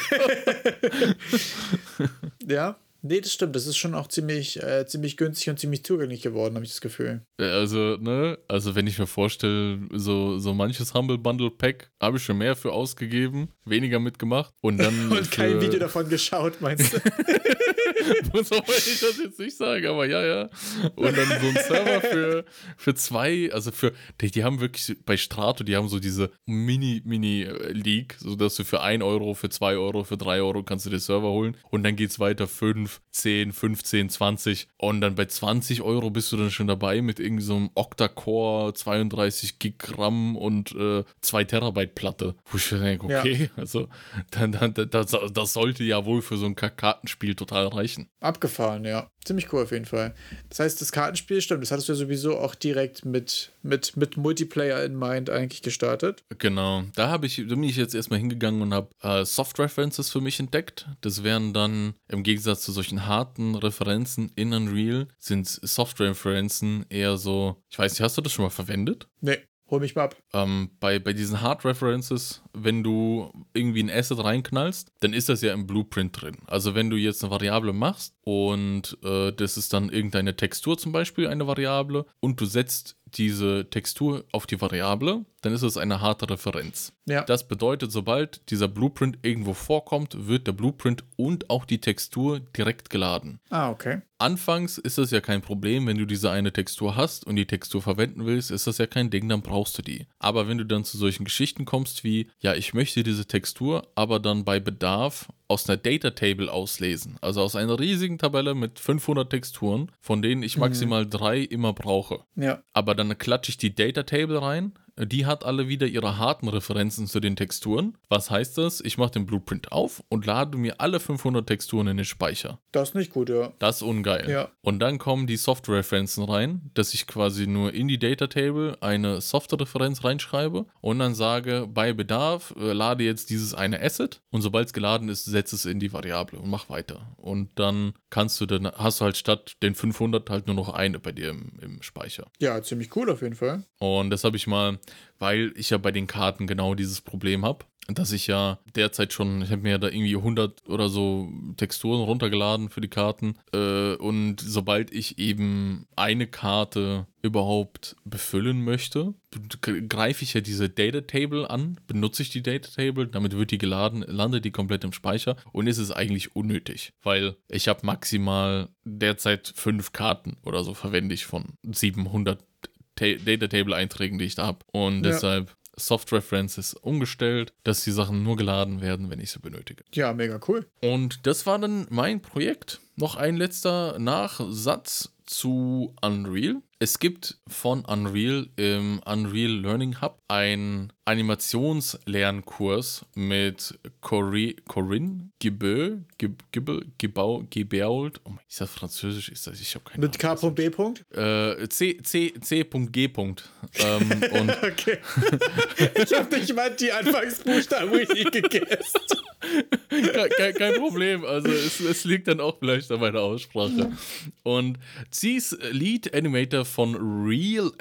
Ja, nee, das stimmt. Das ist schon auch ziemlich, äh, ziemlich günstig und ziemlich zugänglich geworden, habe ich das Gefühl. also, ne, also wenn ich mir vorstelle, so, so manches Humble Bundle Pack habe ich schon mehr für ausgegeben, weniger mitgemacht und dann. Und kein Video davon geschaut, meinst du? so wollte ich das jetzt nicht sagen, aber ja, ja. Und dann so ein Server für, für zwei, also für, die, die haben wirklich bei Strato, die haben so diese Mini-Mini-League, sodass du für 1 Euro, für 2 Euro, für 3 Euro kannst du dir Server holen. Und dann geht's weiter 5, 10, 15, 20. Und dann bei 20 Euro bist du dann schon dabei mit irgendwie so einem Octa-Core, 32 Gig RAM und äh, 2 Terabyte Platte. Wo ich denke, Ja. okay, also dann, dann, das, das sollte ja wohl für so ein Kartenspiel total reichen. Abgefahren, ja. Ziemlich cool auf jeden Fall. Das heißt, das Kartenspiel stimmt. Das hattest du ja sowieso auch direkt mit, mit, mit Multiplayer in Mind eigentlich gestartet. Genau, da habe ich, da bin ich jetzt erstmal hingegangen und habe äh, Soft References für mich entdeckt. Das wären dann im Gegensatz zu solchen harten Referenzen in Unreal, sind Soft Referenzen eher so, ich weiß nicht, hast du das schon mal verwendet? Nee. Hol mich mal ab. Ähm, bei, bei diesen Hard References, wenn du irgendwie ein Asset reinknallst, dann ist das ja im Blueprint drin. Also wenn du jetzt eine Variable machst und äh, das ist dann irgendeine Textur zum Beispiel, eine Variable, und du setzt diese Textur auf die Variable, dann ist es eine harte Referenz. Ja. Das bedeutet, sobald dieser Blueprint irgendwo vorkommt, wird der Blueprint und auch die Textur direkt geladen. Ah, okay. Anfangs ist das ja kein Problem, wenn du diese eine Textur hast und die Textur verwenden willst, ist das ja kein Ding, dann brauchst du die. Aber wenn du dann zu solchen Geschichten kommst wie, ja, ich möchte diese Textur, aber dann bei Bedarf aus einer Data Table auslesen, also aus einer riesigen Tabelle mit 500 Texturen, von denen ich maximal drei immer brauche. Ja. Aber dann klatsche ich die Data Table rein. Die hat alle wieder ihre harten Referenzen zu den Texturen. Was heißt das? Ich mache den Blueprint auf und lade mir alle 500 Texturen in den Speicher. Das ist nicht gut, ja. Das ist ungeil. Ja. Und dann kommen die Soft-Referenzen rein, dass ich quasi nur in die Data Table eine Soft-Referenz reinschreibe und dann sage, bei Bedarf äh, lade jetzt dieses eine Asset und sobald es geladen ist, setze es in die Variable und mach weiter. Und dann kannst du dann, hast du halt statt den 500 halt nur noch eine bei dir im, im Speicher. Ja, ziemlich cool auf jeden Fall. Und das habe ich mal, weil ich ja bei den Karten genau dieses Problem habe, dass ich ja derzeit schon, ich habe mir da irgendwie 100 oder so Texturen runtergeladen für die Karten. Äh, und sobald ich eben eine Karte überhaupt befüllen möchte, greife ich ja diese Data Table an, benutze ich die Data Table, damit wird die geladen, landet die komplett im Speicher und ist es eigentlich unnötig, weil ich habe maximal derzeit fünf Karten oder so verwende ich von 700 Ta Data Table Einträgen, die ich da habe. Und Ja. deshalb Soft References umgestellt, dass die Sachen nur geladen werden, wenn ich sie benötige. Ja, mega cool. Und das war dann mein Projekt. Noch ein letzter Nachsatz zu Unreal. Es gibt von Unreal im Unreal Learning Hub einen Animationslernkurs mit Cori Corinne Gibel, Gibau, Gebault. Oh mein, ist das Französisch? Ist das? Ich habe keine Mit K. B. Punkt? äh, C, C, C.G. ähm, und Okay. ich habe nicht mal die Anfangsbuchstaben richtig gegessen. kein, kein, kein Problem. Also es, es liegt dann auch vielleicht an meiner Aussprache. Und sie ist Lead Animator von Real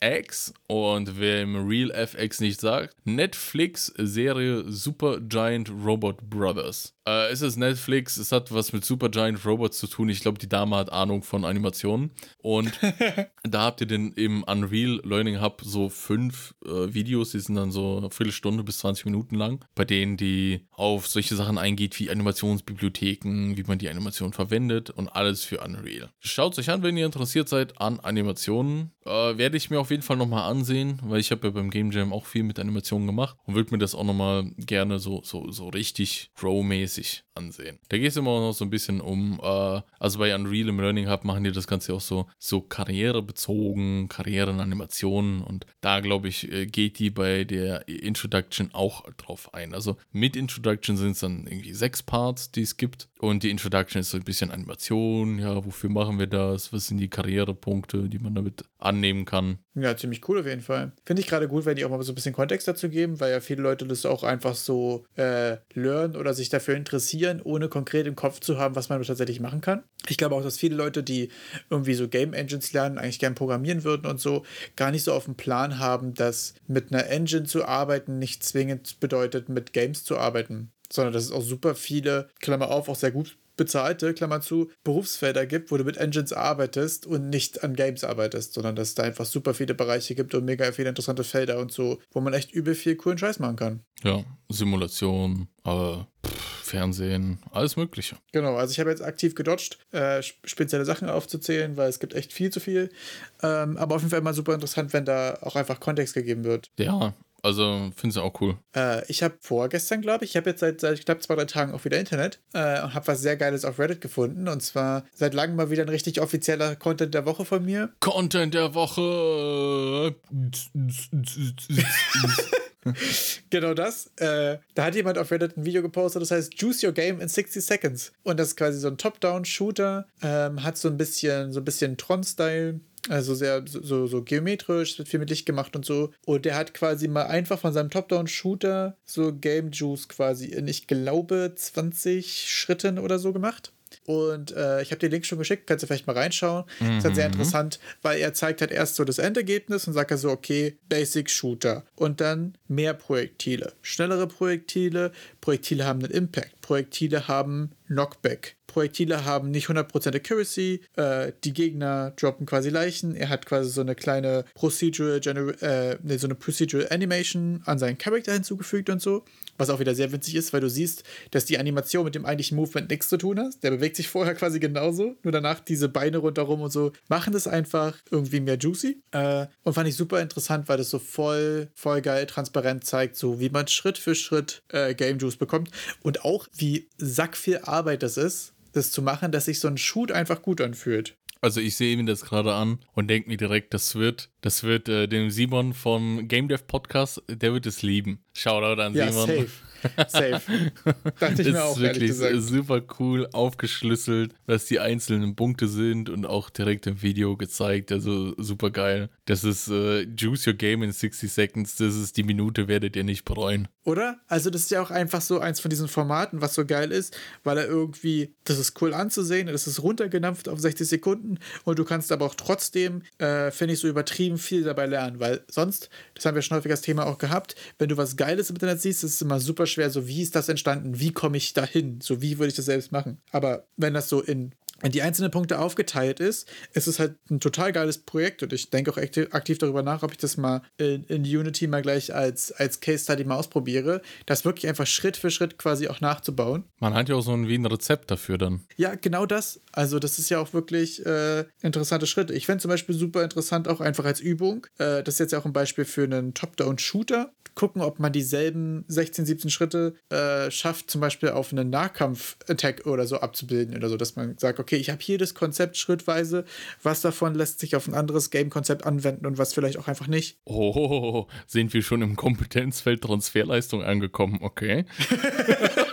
FX. Und wer im Real FX nicht sagt, Netflix-Serie Super Giant Robot Brothers. Äh, es ist Netflix, es hat was mit Super Giant Robots zu tun. Ich glaube, die Dame hat Ahnung von Animationen. Und da habt ihr den im Unreal Learning Hub so fünf äh, Videos, die sind dann so eine Viertelstunde bis 20 Minuten lang, bei denen die auf solche Sachen eingeht wie Animationsbibliotheken, wie man die Animation verwendet und alles für Unreal. Schaut euch an, wenn ihr interessiert seid an Animationen. Äh, werde ich mir auf jeden Fall nochmal ansehen, weil ich habe ja beim Game Jam auch viel mit Animationen gemacht und würde mir das auch nochmal gerne so, so, so richtig Pro-mäßig ansehen. Da geht es immer noch so ein bisschen um, äh, also bei Unreal im Learning Hub machen die das Ganze auch so, so karrierebezogen, Karrierenanimationen und da glaube ich, äh, geht die bei der Introduction auch drauf ein. Also mit Introduction sind es dann irgendwie sechs Parts, die es gibt und die Introduction ist so ein bisschen Animation, ja, wofür machen wir das, was sind die Karrierepunkte, die man damit annehmen kann. Ja, ziemlich cool auf jeden Fall. Finde ich gerade gut, wenn die auch mal so ein bisschen Kontext dazu geben, weil ja viele Leute das auch einfach so äh, lernen oder sich dafür interessieren, ohne konkret im Kopf zu haben, was man tatsächlich machen kann. Ich glaube auch, dass viele Leute, die irgendwie so Game Engines lernen, eigentlich gern programmieren würden und so, gar nicht so auf dem Plan haben, dass mit einer Engine zu arbeiten nicht zwingend bedeutet, mit Games zu arbeiten. Sondern dass es auch super viele, Klammer auf, auch sehr gut bezahlte, Klammer zu, Berufsfelder gibt, wo du mit Engines arbeitest und nicht an Games arbeitest, sondern dass es da einfach super viele Bereiche gibt und mega viele interessante Felder und so, wo man echt übel viel coolen Scheiß machen kann. Ja, Simulation, äh, pff, Fernsehen, alles Mögliche. Genau, also ich habe jetzt aktiv gedodged, äh, sp- spezielle Sachen aufzuzählen, weil es gibt echt viel zu viel. Ähm, aber auf jeden Fall immer super interessant, wenn da auch einfach Kontext gegeben wird. Ja, also finde ich auch cool. Äh, ich habe vorgestern, glaube ich, ich habe jetzt seit, seit knapp zwei, drei Tagen auch wieder Internet äh, und habe was sehr Geiles auf Reddit gefunden. Und zwar seit langem mal wieder ein richtig offizieller Content der Woche von mir. Content der Woche. Genau das. Äh, da hat jemand auf Reddit ein Video gepostet, das heißt Juice Your Game in 60 Seconds. Und das ist quasi so ein Top-Down-Shooter, ähm, hat so ein bisschen, so ein bisschen Tron-Style. Also sehr so, so, geometrisch, wird viel mit Licht gemacht und so. Und der hat quasi mal einfach von seinem Top-Down-Shooter so Game Juice quasi in, ich glaube, 20 Schritten oder so gemacht. und äh, ich habe den Link schon geschickt, kannst du vielleicht mal reinschauen. Mhm. ist halt sehr interessant, weil er zeigt halt erst so das Endergebnis und sagt er so, okay, Basic Shooter und dann mehr Projektile, schnellere Projektile, Projektile haben einen Impact, Projektile haben Knockback. Projektile haben nicht 100% Accuracy, äh, die Gegner droppen quasi Leichen, er hat quasi so eine kleine Procedural, äh, so eine Procedural Animation an seinen Charakter hinzugefügt und so, was auch wieder sehr witzig ist, weil du siehst, dass die Animation mit dem eigentlichen Movement nichts zu tun hat. Der bewegt sich vorher quasi genauso, nur danach diese Beine rundherum und so machen das einfach irgendwie mehr juicy. Äh, und fand ich super interessant, weil das so voll, voll geil transparent zeigt, so wie man Schritt für Schritt äh, Game Juice bekommt und auch wie sackviel Arbeit das ist, das zu machen, dass sich so ein Shoot einfach gut anfühlt. Also ich sehe mir das gerade an und denke mir direkt, das wird, das wird äh, dem Simon vom Game Dev Podcast, der wird es lieben. Shoutout an ja, Simon. Safe. Safe. Dachte ich mir auch, ist wirklich super cool aufgeschlüsselt, was die einzelnen Punkte sind und auch direkt im Video gezeigt. Also super geil. Das ist äh, Juice Your Game in 60 Seconds. Das ist die Minute, werdet ihr nicht bereuen. Oder? Also, das ist ja auch einfach so eins von diesen Formaten, was so geil ist, weil er irgendwie, das ist cool anzusehen, das ist runtergedampft auf 60 Sekunden und du kannst aber auch trotzdem, äh, finde ich, so übertrieben viel dabei lernen, weil sonst, das haben wir schon häufig als Thema auch gehabt, wenn du was Geiles im Internet siehst, ist es immer super schwer, so wie ist das entstanden, wie komme ich dahin, so wie würde ich das selbst machen. Aber wenn das so in in die einzelnen Punkte aufgeteilt ist, ist es halt ein total geiles Projekt und ich denke auch aktiv darüber nach, ob ich das mal in, in Unity mal gleich als, als Case Study mal ausprobiere, das wirklich einfach Schritt für Schritt quasi auch nachzubauen. Man hat ja auch so ein, wie ein Rezept dafür dann. Ja, genau das. Also das ist ja auch wirklich äh, interessante Schritte. Ich fände zum Beispiel super interessant auch einfach als Übung. Äh, das ist jetzt ja auch ein Beispiel für einen Top-Down-Shooter gucken, ob man dieselben 16, 17 Schritte äh, schafft, zum Beispiel auf einen Nahkampf-Attack oder so abzubilden oder so, dass man sagt, okay, ich habe hier das Konzept schrittweise, was davon lässt sich auf ein anderes Game-Konzept anwenden und was vielleicht auch einfach nicht. Oh, sind wir schon im Kompetenzfeld Transferleistung angekommen, okay.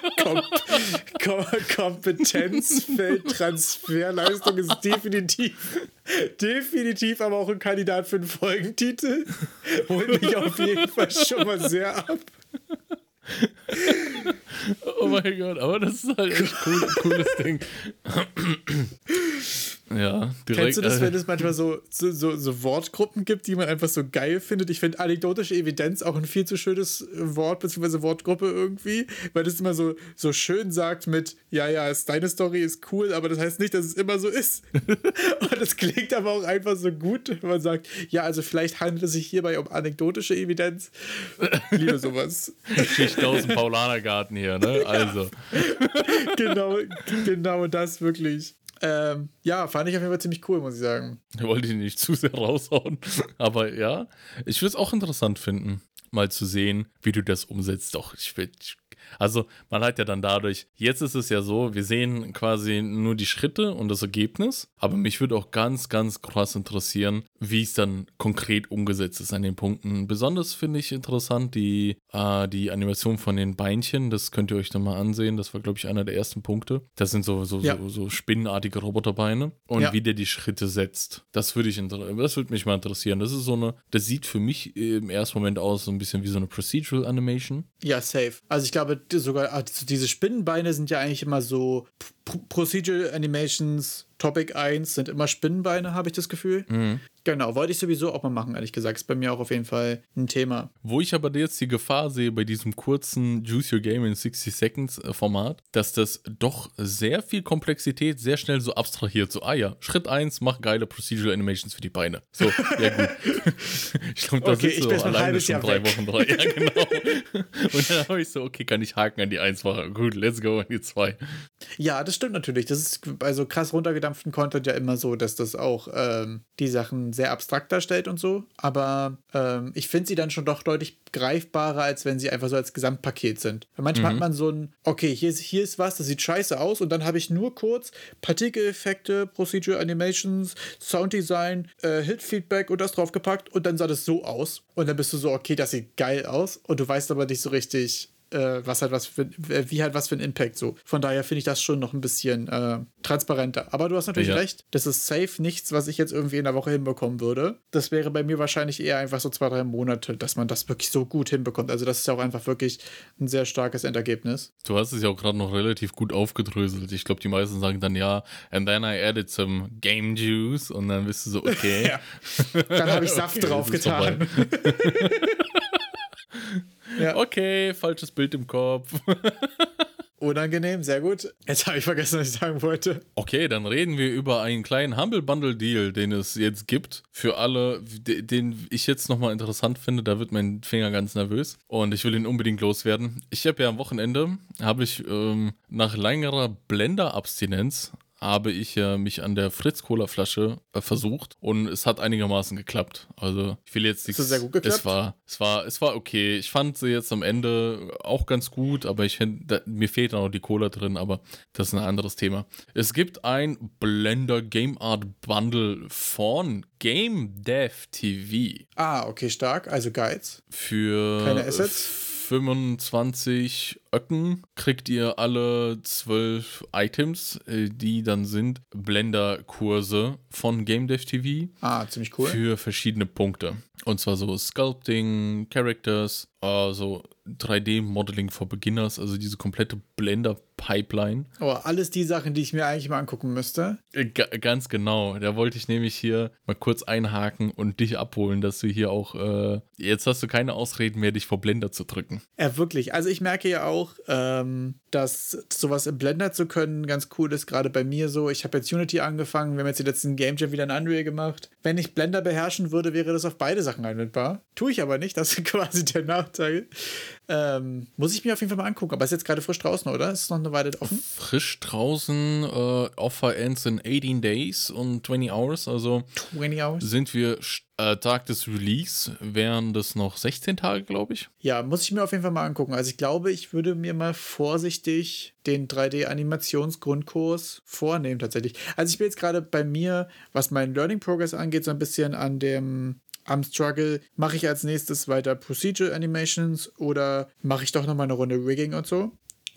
Kom Kom Kompetenzfeld Transferleistung ist definitiv, definitiv aber auch ein Kandidat für einen Folgentitel. Holt mich auf jeden Fall schon mal sehr ab. oh mein Gott, aber das ist halt echt cool, cooles Ding. Ja, direkt. Kennst du das, wenn es manchmal so, so, so, so, Wortgruppen gibt, die man einfach so geil findet? Ich finde anekdotische Evidenz auch ein viel zu schönes Wort, beziehungsweise Wortgruppe irgendwie, weil das immer so, so schön sagt mit, ja, ja, deine Story ist cool, aber das heißt nicht, dass es immer so ist. Und das klingt aber auch einfach so gut, wenn man sagt, ja, also vielleicht handelt es sich hierbei um anekdotische Evidenz. Ich liebe sowas. Schicht aus dem Paulanergarten hier, ne? Also. genau, genau das wirklich. Ähm, ja, fand ich auf jeden Fall ziemlich cool, muss ich sagen. Ich wollte ihn nicht zu sehr raushauen. Aber ja, ich würde es auch interessant finden, mal zu sehen, wie du das umsetzt. Doch, ich, ich also man hat ja dann dadurch, jetzt ist es ja so, wir sehen quasi nur die Schritte und das Ergebnis, aber mich würde auch ganz, ganz krass interessieren, wie es dann konkret umgesetzt ist an den Punkten. Besonders finde ich interessant die, äh, die Animation von den Beinchen, das könnt ihr euch dann mal ansehen, das war glaube ich einer der ersten Punkte. Das sind so, so, ja. so, so spinnenartige Roboterbeine und ja. wie der die Schritte setzt. Das würde ich, das würde mich mal interessieren. Das ist so eine, das sieht für mich im ersten Moment aus so ein bisschen wie so eine Procedural Animation. Ja, safe. Also ich glaube, sogar, also diese Spinnenbeine sind ja eigentlich immer so Procedural Animations Topic 1 sind immer Spinnenbeine, habe ich das Gefühl. Mhm. Genau, wollte ich sowieso auch mal machen, ehrlich gesagt. Ist bei mir auch auf jeden Fall ein Thema. Wo ich aber jetzt die Gefahr sehe bei diesem kurzen Juice Your Game in 60 Seconds äh, Format, dass das doch sehr viel Komplexität sehr schnell so abstrahiert. So, ah ja, Schritt 1, mach geile Procedural Animations für die Beine. So, ja gut. ich glaube, das okay, ist so alleine schon drei weg. Wochen drei. Ja, genau. Und dann habe ich so, okay, kann ich Haken an die 1 machen. Gut, let's go an die 2. Ja, das stimmt natürlich. Das ist bei so krass runtergedampften Content ja immer so, dass das auch ähm, die Sachen sehr abstrakt darstellt und so. Aber ähm, ich finde sie dann schon doch deutlich greifbarer, als wenn sie einfach so als Gesamtpaket sind. Weil manchmal mhm. hat man so ein, okay, hier ist, hier ist was, das sieht scheiße aus und dann habe ich nur kurz Partikeleffekte, Procedure Animations, Sounddesign, äh, Hit-Feedback und das draufgepackt und dann sah das so aus. Und dann bist du so, okay, das sieht geil aus und du weißt aber nicht so richtig, äh, was halt was für, wie halt was für ein Impact so. Von daher finde ich das schon noch ein bisschen äh, transparenter. Aber du hast natürlich ja. recht, das ist safe nichts, was ich jetzt irgendwie in der Woche hinbekommen würde. Das wäre bei mir wahrscheinlich eher einfach so zwei, drei Monate, dass man das wirklich so gut hinbekommt. Also das ist ja auch einfach wirklich ein sehr starkes Endergebnis. Du hast es ja auch gerade noch relativ gut aufgedröselt. Ich glaube, die meisten sagen dann ja, and then I added some game juice und dann bist du so, okay. ja. Dann habe ich Saft okay, drauf getan. ja. Okay, falsches Bild im Kopf. Unangenehm, sehr gut. Jetzt habe ich vergessen, was ich sagen wollte. Okay, dann reden wir über einen kleinen Humble Bundle Deal, den es jetzt gibt. Für alle, den ich jetzt nochmal interessant finde. Da wird mein Finger ganz nervös. Und ich will ihn unbedingt loswerden. Ich habe ja am Wochenende, habe ich ähm, nach längerer Blender-Abstinenz habe ich ja mich an der Fritz-Cola-Flasche äh, versucht und es hat einigermaßen geklappt. Also ich will jetzt nicht. Ist sehr gut geklappt? Es war, es war, es war okay. Ich fand sie jetzt am Ende auch ganz gut, aber ich da, mir fehlt auch noch die Cola drin, aber das ist ein anderes Thema. Es gibt ein Blender Game Art Bundle von Game Dev TV. Ah, okay, stark. Also Guides. Für keine Assets. 25 Öcken kriegt ihr alle 12 Items, äh, die dann sind Blender-Kurse von Game Dev TV. Ah, ziemlich cool. Für verschiedene Punkte. Und zwar so Sculpting, Characters, also 3D-Modeling for Beginners, also diese komplette Blender-Pipeline. Oh, alles die Sachen, die ich mir eigentlich mal angucken müsste. Äh, G ganz genau. Da wollte ich nämlich hier mal kurz einhaken und dich abholen, dass du hier auch, äh, jetzt hast du keine Ausreden mehr, dich vor Blender zu drücken. Ja, wirklich. Also ich merke ja auch, ähm, dass sowas im Blender zu können ganz cool ist, gerade bei mir so. Ich habe jetzt Unity angefangen, wir haben jetzt die letzten Game Jam wieder in Unreal gemacht. Wenn ich Blender beherrschen würde, wäre das auf beide Sachen anwendbar. Tue ich aber nicht, das ist quasi der Nachteil. Ähm, muss ich mir auf jeden Fall mal angucken. Aber ist jetzt gerade frisch draußen, oder? Ist es noch eine Weile offen? Frisch draußen. Äh, Offer ends in 18 days und 20 hours. Also 20 hours? sind wir äh, Tag des Release. Wären das noch 16 Tage, glaube ich. Ja, muss ich mir auf jeden Fall mal angucken. Also ich glaube, ich würde mir mal vorsichtig den 3D-Animationsgrundkurs vornehmen tatsächlich. Also ich bin jetzt gerade bei mir, was meinen Learning Progress angeht, so ein bisschen an dem am Struggle, mache ich als nächstes weiter Procedure Animations oder mache ich doch nochmal eine Runde Rigging und so.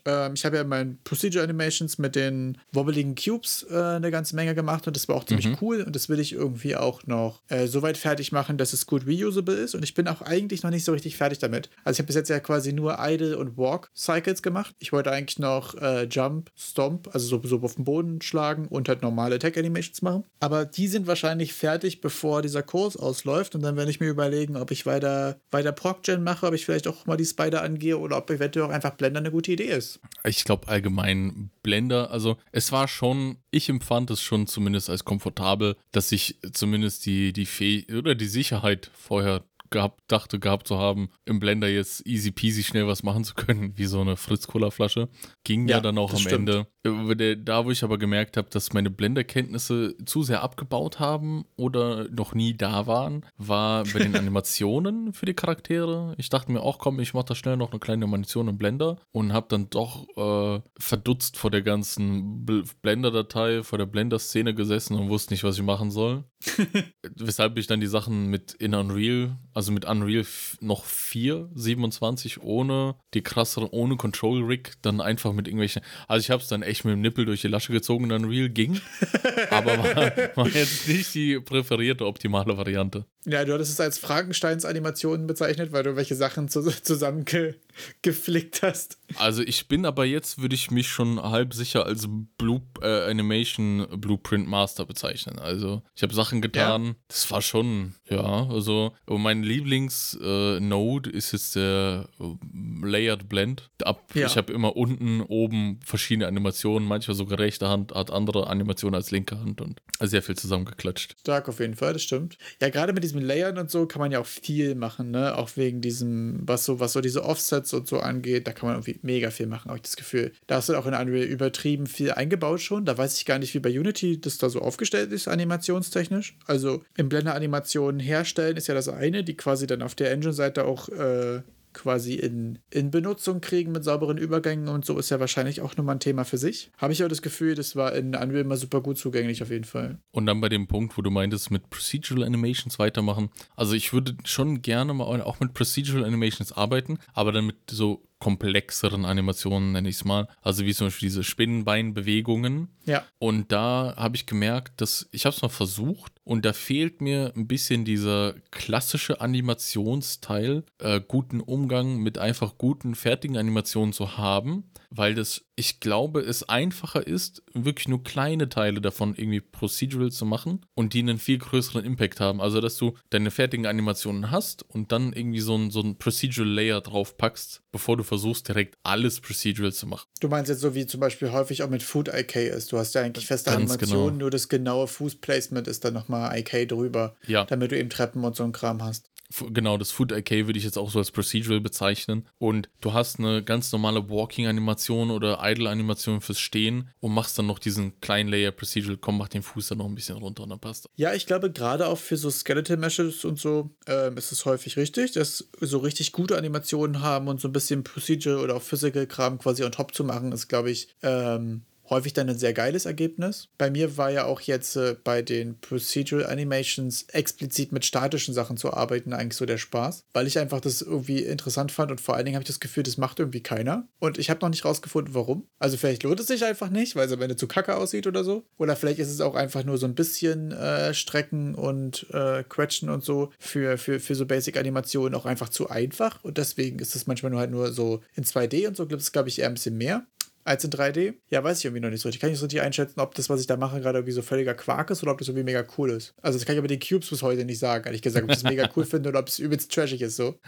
Ähm, ich habe ja mein Procedure Animations mit den wobbeligen Cubes äh, eine ganze Menge gemacht und das war auch ziemlich mhm. cool und das will ich irgendwie auch noch äh, so weit fertig machen, dass es gut reusable ist und ich bin auch eigentlich noch nicht so richtig fertig damit. Also ich habe bis jetzt ja quasi nur Idle und Walk Cycles gemacht. Ich wollte eigentlich noch äh, Jump, Stomp, also so, so auf den Boden schlagen und halt normale Attack Animations machen. Aber die sind wahrscheinlich fertig, bevor dieser Kurs ausläuft und dann werde ich mir überlegen, ob ich weiter, weiter Proc-Gen mache, ob ich vielleicht auch mal die Spider angehe oder ob eventuell auch einfach Blender eine gute Idee ist. Ich glaube allgemein Blender, also es war schon, ich empfand es schon zumindest als komfortabel, dass ich zumindest die, die Fäh oder die Sicherheit vorher gehabt, dachte gehabt zu haben, im Blender jetzt easy peasy schnell was machen zu können, wie so eine Fritz-Cola-Flasche. Ging ja, ja, dann auch am stimmt. Ende. Äh, da, wo ich aber gemerkt habe, dass meine Blender-Kenntnisse zu sehr abgebaut haben oder noch nie da waren, war bei den Animationen für die Charaktere. Ich dachte mir auch, komm, ich mache da schnell noch eine kleine Animation im Blender und habe dann doch äh, verdutzt vor der ganzen Blender-Datei, vor der Blender-Szene gesessen und wusste nicht, was ich machen soll. Weshalb ich dann die Sachen mit in Unreal, also mit Unreal noch 4, 27 ohne die krassere, ohne Control Rig, dann einfach mit irgendwelchen. Also ich habe es dann echt mit dem Nippel durch die Lasche gezogen Unreal, ging. aber war, war, jetzt nicht die präferierte optimale Variante. Ja, du hattest es als Frankensteins Animationen bezeichnet, weil du welche Sachen zu, zusammengeflickt hast. Also ich bin aber jetzt, würde ich mich schon halb sicher als Blue, äh, Animation Blueprint Master bezeichnen. Also ich habe Sachen getan, ja. das war schon, ja, also mein Lieblings-Node äh, ist jetzt der äh, Layered Blend. Ab, ja. Ich habe immer unten, oben verschiedene Animationen, manchmal sogar rechte Hand hat andere Animationen als linke Hand und sehr viel zusammengeklatscht. Stark auf jeden Fall, das stimmt. Ja, gerade mit diesem Layern und so kann man ja auch viel machen, ne? Auch wegen diesem, was so, was so diese Offsets und so angeht, da kann man irgendwie mega viel machen, habe ich das Gefühl. Da hast du auch in Unreal übertrieben viel eingebaut schon. Da weiß ich gar nicht, wie bei Unity das da so aufgestellt ist, animationstechnisch. Also im Blender Animationen herstellen ist ja das eine, die quasi dann auf der Engine-Seite auch äh, quasi in, in Benutzung kriegen mit sauberen Übergängen und so ist ja wahrscheinlich auch nochmal ein Thema für sich. Habe ich aber das Gefühl, das war in Unreal immer super gut zugänglich auf jeden Fall. Und dann bei dem Punkt, wo du meintest, mit Procedural Animations weitermachen. Also ich würde schon gerne mal auch mit Procedural Animations arbeiten, aber dann mit so komplexeren Animationen, nenne ich es mal. Also wie zum Beispiel diese Spinnenbeinbewegungen. Ja. Und da habe ich gemerkt, dass ich habe es mal versucht und da fehlt mir ein bisschen dieser klassische Animationsteil, äh, guten Umgang mit einfach guten, fertigen Animationen zu haben, weil das, ich glaube, es einfacher ist, wirklich nur kleine Teile davon irgendwie procedural zu machen und die einen viel größeren Impact haben. Also, dass du deine fertigen Animationen hast und dann irgendwie so ein, so ein Procedural Layer drauf packst, bevor du versuchst, direkt alles procedural zu machen. Du meinst jetzt so wie zum Beispiel häufig auch mit Food IK ist. Du hast ja eigentlich feste Ganz Animationen, genau. nur das genaue Fußplacement ist dann nochmal IK drüber, Ja. damit du eben Treppen und so ein Kram hast. Genau, das Food IK würde ich jetzt auch so als Procedural bezeichnen. Und du hast eine ganz normale Walking-Animation oder Idle-Animation fürs Stehen und machst dann noch diesen kleinen Layer Procedural. Komm, mach den Fuß dann noch ein bisschen runter und dann passt das. Ja, ich glaube, gerade auch für so Skeletal Meshes und so ähm, ist es häufig richtig, dass so richtig gute Animationen haben und so ein bisschen Procedural oder auch Physical-Kram quasi on top zu machen, ist, glaube ich, ähm, häufig dann ein sehr geiles Ergebnis. Bei mir war ja auch jetzt äh, bei den Procedural Animations explizit mit statischen Sachen zu arbeiten eigentlich so der Spaß, weil ich einfach das irgendwie interessant fand und vor allen Dingen habe ich das Gefühl, das macht irgendwie keiner. Und ich habe noch nicht rausgefunden, warum. Also vielleicht lohnt es sich einfach nicht, weil es am Ende zu kacke aussieht oder so. Oder vielleicht ist es auch einfach nur so ein bisschen äh, Strecken und äh, Quetschen und so für, für, für so Basic-Animationen auch einfach zu einfach. Und deswegen ist es manchmal nur halt nur so in 2D und so gibt es, glaube ich, eher ein bisschen mehr als in 3D. Ja, weiß ich irgendwie noch nicht so richtig. Kann ich nicht so richtig einschätzen, ob das, was ich da mache, gerade irgendwie so völliger Quark ist oder ob das irgendwie mega cool ist. Also das kann ich aber den Cubes bis heute nicht sagen, ehrlich gesagt, ob ich das mega cool finde oder ob es übelst trashig ist so.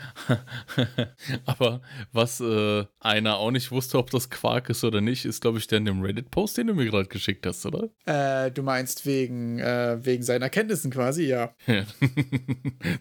Aber was äh, einer auch nicht wusste, ob das Quark ist oder nicht, ist, glaube ich, der in dem Reddit-Post, den du mir gerade geschickt hast, oder? Äh, du meinst wegen, äh, wegen seinen Erkenntnissen quasi, ja.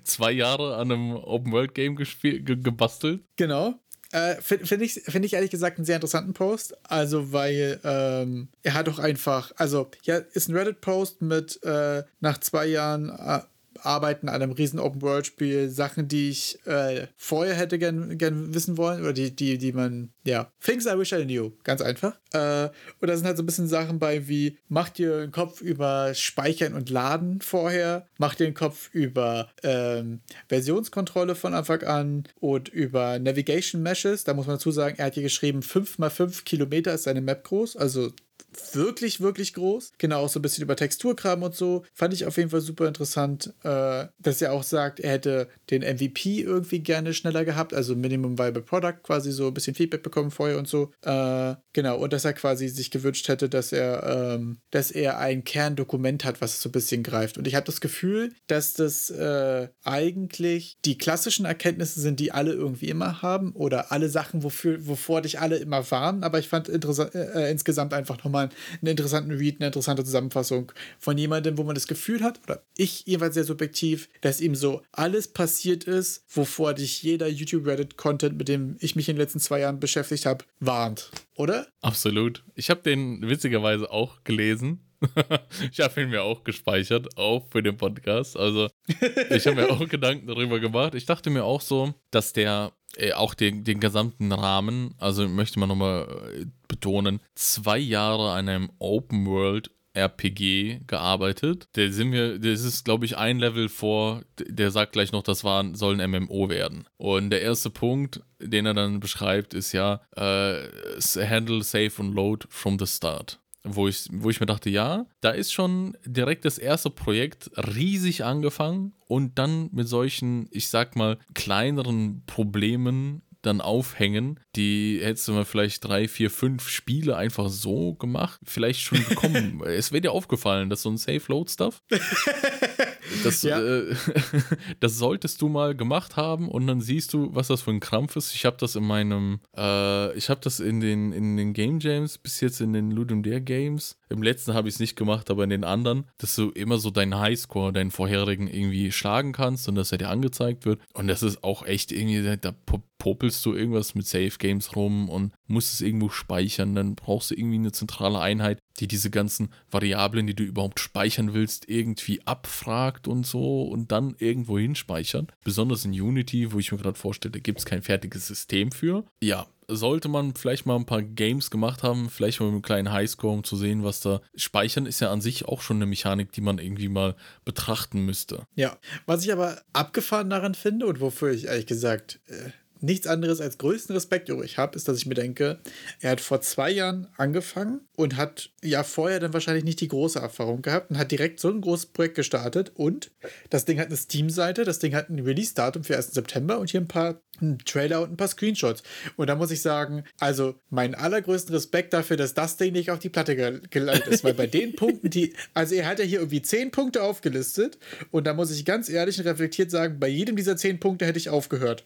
Zwei Jahre an einem Open-World-Game ge gebastelt. Genau. Äh, Finde find ich, find ich ehrlich gesagt einen sehr interessanten Post. Also, weil ähm, er hat auch einfach, also, ja, ist ein Reddit-Post mit äh, nach zwei Jahren äh, Arbeiten an einem riesen Open-World-Spiel, Sachen, die ich äh, vorher hätte gern, gern wissen wollen oder die, die, die man, ja, Things I wish I knew, ganz einfach. Äh, und da sind halt so ein bisschen Sachen bei wie, macht dir den Kopf über Speichern und Laden vorher, macht dir den Kopf über ähm, Versionskontrolle von Anfang an und über Navigation Meshes. Da muss man dazu sagen, er hat hier geschrieben, 5 mal 5 Kilometer ist seine Map groß, also wirklich, wirklich groß. Genau, auch so ein bisschen über Texturkram und so. Fand ich auf jeden Fall super interessant, äh, dass er auch sagt, er hätte den MVP irgendwie gerne schneller gehabt, also Minimum Viable Product, quasi so ein bisschen Feedback bekommen vorher und so. Äh, genau, und dass er quasi sich gewünscht hätte, dass er, ähm, dass er ein Kerndokument hat, was so ein bisschen greift. Und ich habe das Gefühl, dass das äh, eigentlich die klassischen Erkenntnisse sind, die alle irgendwie immer haben oder alle Sachen, wofür, wovor dich alle immer warnen. Aber ich fand interessant, äh, insgesamt einfach nochmal einen interessanten Read, eine interessante Zusammenfassung von jemandem, wo man das Gefühl hat, oder ich jeweils sehr subjektiv, dass ihm so alles passiert ist, wovor dich jeder YouTube-Reddit-Content, mit dem ich mich in den letzten zwei Jahren beschäftigt habe, warnt. Oder? Absolut. Ich habe den witzigerweise auch gelesen. ich habe ihn mir auch gespeichert, auch für den Podcast. Also, ich habe mir auch Gedanken darüber gemacht. Ich dachte mir auch so, dass der äh, auch den, den gesamten Rahmen, also möchte man nochmal äh, betonen, zwei Jahre an einem Open World RPG gearbeitet. Der sind wir, das ist, glaube ich, ein Level vor, der sagt gleich noch, das war, soll ein MMO werden. Und der erste Punkt, den er dann beschreibt, ist ja, äh, handle, save und load from the start. Wo ich, wo ich mir dachte, ja, da ist schon direkt das erste Projekt riesig angefangen und dann mit solchen, ich sag mal, kleineren Problemen dann aufhängen, die hättest du mal vielleicht drei, vier, fünf Spiele einfach so gemacht, vielleicht schon bekommen. es wäre dir aufgefallen, dass so ein Safe-Load-Stuff, das, Ja. äh, das solltest du mal gemacht haben und dann siehst du, was das für ein Krampf ist. Ich habe das in meinem, äh, ich habe das in den, in den Game Jams, bis jetzt in den Ludum Dare Games. Im letzten habe ich es nicht gemacht, aber in den anderen, dass du immer so deinen Highscore, deinen vorherigen irgendwie schlagen kannst und dass er dir angezeigt wird. Und das ist auch echt irgendwie, da po- popelst du irgendwas mit Safe Games rum und musst es irgendwo speichern. Dann brauchst du irgendwie eine zentrale Einheit, die diese ganzen Variablen, die du überhaupt speichern willst, irgendwie abfragt und so und dann irgendwo hinspeichert. Besonders in Unity, wo ich mir gerade vorstelle, da gibt es kein fertiges System für. Ja, sollte man vielleicht mal ein paar Games gemacht haben, vielleicht mal mit einem kleinen Highscore, um zu sehen, was da. Speichern ist ja an sich auch schon eine Mechanik, die man irgendwie mal betrachten müsste. Ja. Was ich aber abgefahren daran finde und wofür ich ehrlich gesagt äh, nichts anderes als größten Respekt übrig habe, ist, dass ich mir denke, er hat vor zwei Jahren angefangen und hat ja vorher dann wahrscheinlich nicht die große Erfahrung gehabt und hat direkt so ein großes Projekt gestartet und das Ding hat eine Steam-Seite, das Ding hat ein Release-Datum für 1. September und hier ein paar ein Trailer und ein paar Screenshots. Und da muss ich sagen, also meinen allergrößten Respekt dafür, dass das Ding nicht auf die Platte gel gelandet ist, weil bei den Punkten, die, also er hat ja hier irgendwie zehn Punkte aufgelistet und da muss ich ganz ehrlich und reflektiert sagen, bei jedem dieser zehn Punkte hätte ich aufgehört.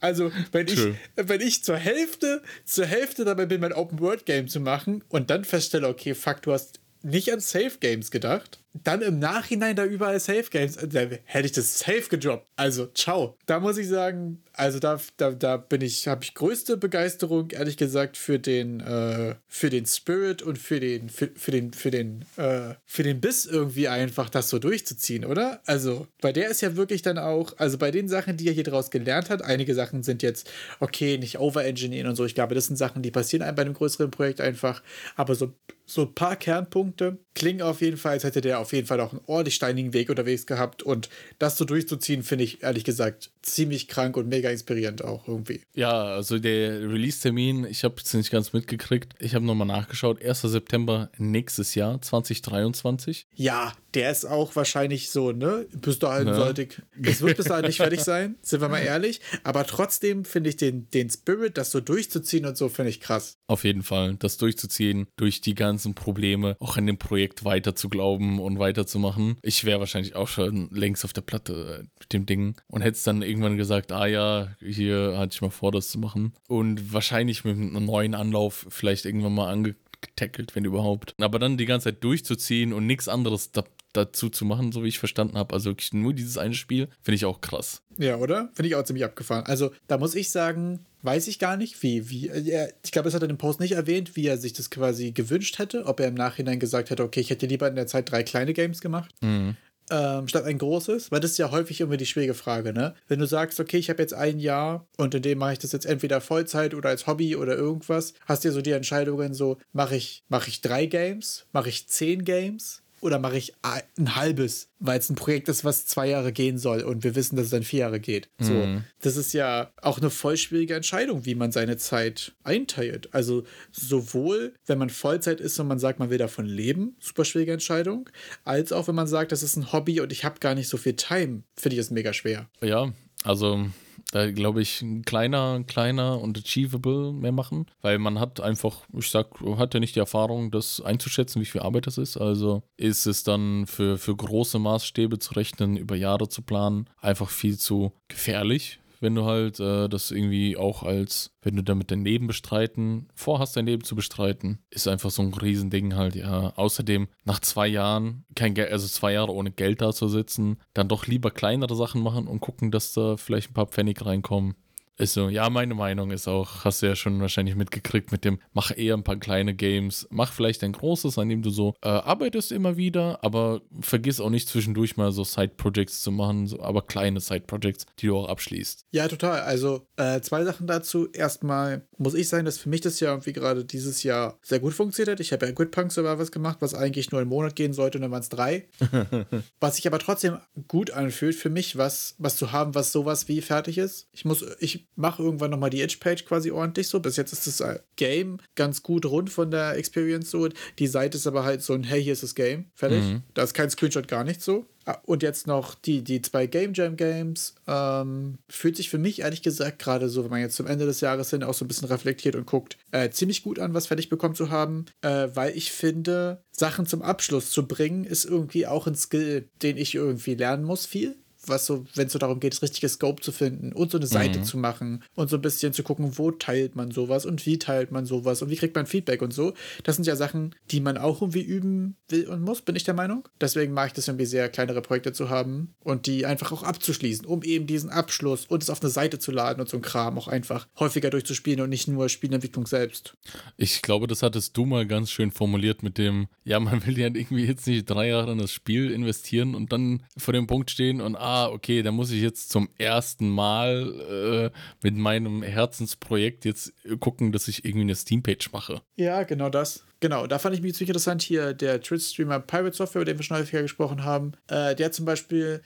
Also, wenn ich, wenn ich zur Hälfte, zur Hälfte dabei bin, mein Open-World-Game zu machen und dann feststelle, okay, fuck, du hast nicht an Safe Games gedacht, dann im Nachhinein da überall Safe Games, da hätte ich das safe gedroppt. Also, ciao. Da muss ich sagen, also da, da, da bin ich, habe ich größte Begeisterung, ehrlich gesagt, für den, äh, für den Spirit und für den, für, für den, für den, äh, für den Biss irgendwie einfach, das so durchzuziehen, oder? Also, bei der ist ja wirklich dann auch, also bei den Sachen, die er hier draus gelernt hat, einige Sachen sind jetzt, okay, nicht overengineeren und so. Ich glaube, das sind Sachen, die passieren einem bei einem größeren Projekt einfach. Aber so, so ein paar Kernpunkte klingen auf jeden Fall, als hätte der auf jeden Fall auch einen ordentlich steinigen Weg unterwegs gehabt. Und das so durchzuziehen, finde ich ehrlich gesagt ziemlich krank und mega inspirierend auch irgendwie. Ja, also der Release-Termin, ich habe es nicht ganz mitgekriegt. Ich habe nochmal nachgeschaut. 1. September nächstes Jahr, 2023. Ja, der ist auch wahrscheinlich so, ne? Bis dahin ja. sollte ich, es wird bis dahin nicht fertig sein, sind wir mal ehrlich. Aber trotzdem finde ich den, den Spirit, das so durchzuziehen und so, finde ich krass. Auf jeden Fall, das durchzuziehen, durch die ganzen Probleme, auch an dem Projekt weiter zu glauben und weiterzumachen. Ich wäre wahrscheinlich auch schon längst auf der Platte äh, mit dem Ding und hätte es dann irgendwann gesagt, ah ja, hier hatte ich mal vor, das zu machen. Und wahrscheinlich mit einem neuen Anlauf vielleicht irgendwann mal angetackelt, wenn überhaupt. Aber dann die ganze Zeit durchzuziehen und nichts anderes da, dazu zu machen, so wie ich verstanden habe. Also wirklich nur dieses eine Spiel, finde ich auch krass. Ja, oder? Finde ich auch ziemlich abgefahren. Also da muss ich sagen, weiß ich gar nicht, wie, wie, er, ich glaube, es hat er im Post nicht erwähnt, wie er sich das quasi gewünscht hätte, ob er im Nachhinein gesagt hätte, okay, ich hätte lieber in der Zeit drei kleine Games gemacht. Mhm. Ähm, statt ein großes, weil das ist ja häufig immer die schwierige Frage, ne? Wenn du sagst, okay, ich habe jetzt ein Jahr und in dem mache ich das jetzt entweder Vollzeit oder als Hobby oder irgendwas, hast du ja so die Entscheidungen so, mache ich, mache ich drei Games, mache ich zehn Games, oder mache ich ein halbes, weil es ein Projekt ist, was zwei Jahre gehen soll und wir wissen, dass es dann vier Jahre geht. So, mhm. das ist ja auch eine voll schwierige Entscheidung, wie man seine Zeit einteilt. Also sowohl, wenn man Vollzeit ist und man sagt, man will davon leben, super schwierige Entscheidung, als auch, wenn man sagt, das ist ein Hobby und ich habe gar nicht so viel Time, finde ich es mega schwer. Ja, also da glaube ich, kleiner, kleiner und achievable mehr machen, weil man hat einfach, ich sag, hat ja nicht die Erfahrung, das einzuschätzen, wie viel Arbeit das ist. Also ist es dann für, für große Maßstäbe zu rechnen, über Jahre zu planen, einfach viel zu gefährlich wenn du halt äh, das irgendwie auch als, wenn du damit dein Leben bestreiten, vorhast, dein Leben zu bestreiten, ist einfach so ein Riesending halt, ja. Außerdem, nach zwei Jahren, kein Geld, also zwei Jahre ohne Geld da zu sitzen, dann doch lieber kleinere Sachen machen und gucken, dass da vielleicht ein paar Pfennig reinkommen. Ist so, ja, meine Meinung ist auch, hast du ja schon wahrscheinlich mitgekriegt mit dem, mach eher ein paar kleine Games, mach vielleicht ein großes, an dem du so äh, arbeitest immer wieder, aber vergiss auch nicht zwischendurch mal so Side-Projects zu machen, so, aber kleine Side-Projects, die du auch abschließt. Ja, total. Also äh, zwei Sachen dazu. Erstmal muss ich sagen, dass für mich das ja irgendwie gerade dieses Jahr sehr gut funktioniert hat. Ich habe ja Good Punk was gemacht, was eigentlich nur einen Monat gehen sollte und dann waren es drei. was sich aber trotzdem gut anfühlt für mich, was, was zu haben, was sowas wie fertig ist. Ich muss, ich mache irgendwann nochmal die Edge-Page quasi ordentlich so. Bis jetzt ist das äh, Game ganz gut rund von der Experience so. Die Seite ist aber halt so ein, hey, hier ist das Game. Fertig. Mhm. Da ist kein Screenshot, gar nicht so. Ah, und jetzt noch die, die zwei Game Jam Games. Ähm, fühlt sich für mich ehrlich gesagt gerade so, wenn man jetzt zum Ende des Jahres hin auch so ein bisschen reflektiert und guckt, äh, ziemlich gut an, was fertig bekommen zu haben. Äh, weil ich finde, Sachen zum Abschluss zu bringen, ist irgendwie auch ein Skill, den ich irgendwie lernen muss, viel was so, wenn es so darum geht, das richtige Scope zu finden und so eine Seite mhm. zu machen und so ein bisschen zu gucken, wo teilt man sowas und wie teilt man sowas und wie kriegt man Feedback und so. Das sind ja Sachen, die man auch irgendwie üben will und muss, bin ich der Meinung. Deswegen mag ich das irgendwie sehr, kleinere Projekte zu haben und die einfach auch abzuschließen, um eben diesen Abschluss und es auf eine Seite zu laden und so ein Kram auch einfach häufiger durchzuspielen und nicht nur Spielentwicklung selbst. Ich glaube, das hattest du mal ganz schön formuliert mit dem, ja, man will ja irgendwie jetzt nicht drei Jahre in das Spiel investieren und dann vor dem Punkt stehen und ah, ah, okay, da muss ich jetzt zum ersten Mal äh, mit meinem Herzensprojekt jetzt gucken, dass ich irgendwie eine Steam-Page mache. Ja, genau das. Genau, da fand ich mich ziemlich interessant hier, der Twitch-Streamer Pirate Software, über den wir schon häufiger gesprochen haben, äh, der zum Beispiel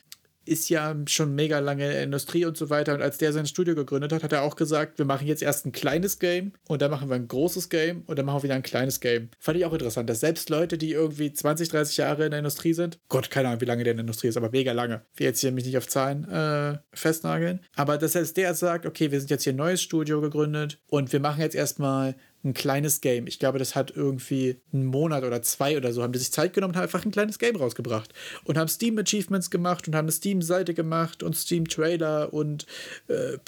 ist ja schon mega lange in der Industrie und so weiter. Und als der sein Studio gegründet hat, hat er auch gesagt, wir machen jetzt erst ein kleines Game und dann machen wir ein großes Game und dann machen wir wieder ein kleines Game. Fand ich auch interessant, dass selbst Leute, die irgendwie 20, 30 Jahre in der Industrie sind, Gott, keine Ahnung, wie lange der in der Industrie ist, aber mega lange. Ich will jetzt hier mich nicht auf Zahlen äh, festnageln. Aber dass selbst der sagt, okay, wir sind jetzt hier ein neues Studio gegründet und wir machen jetzt erstmal ein kleines Game. Ich glaube, das hat irgendwie einen Monat oder zwei oder so, haben die sich Zeit genommen und haben einfach ein kleines Game rausgebracht. Und haben Steam Achievements gemacht und haben eine Steam-Seite gemacht und Steam-Trailer und äh,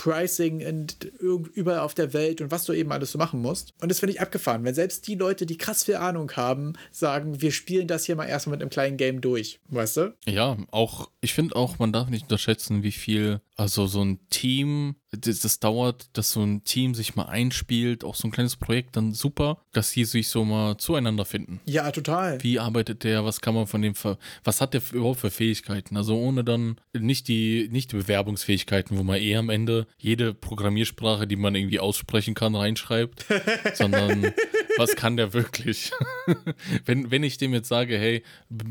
Pricing und überall auf der Welt und was du eben alles so machen musst. Und das finde ich abgefahren, wenn selbst die Leute, die krass viel Ahnung haben, sagen, wir spielen das hier mal erstmal mit einem kleinen Game durch, weißt du? Ja, auch, ich finde auch, man darf nicht unterschätzen, wie viel, also so ein Team das, das, dauert, dass so ein Team sich mal einspielt, auch so ein kleines Projekt, dann super, dass die sich so mal zueinander finden. Ja, total. Wie arbeitet der, was kann man von dem, was hat der überhaupt für Fähigkeiten? Also ohne dann nicht die, nicht die Bewerbungsfähigkeiten, wo man eh am Ende jede Programmiersprache, die man irgendwie aussprechen kann, reinschreibt, sondern was kann der wirklich? wenn, wenn ich dem jetzt sage, hey,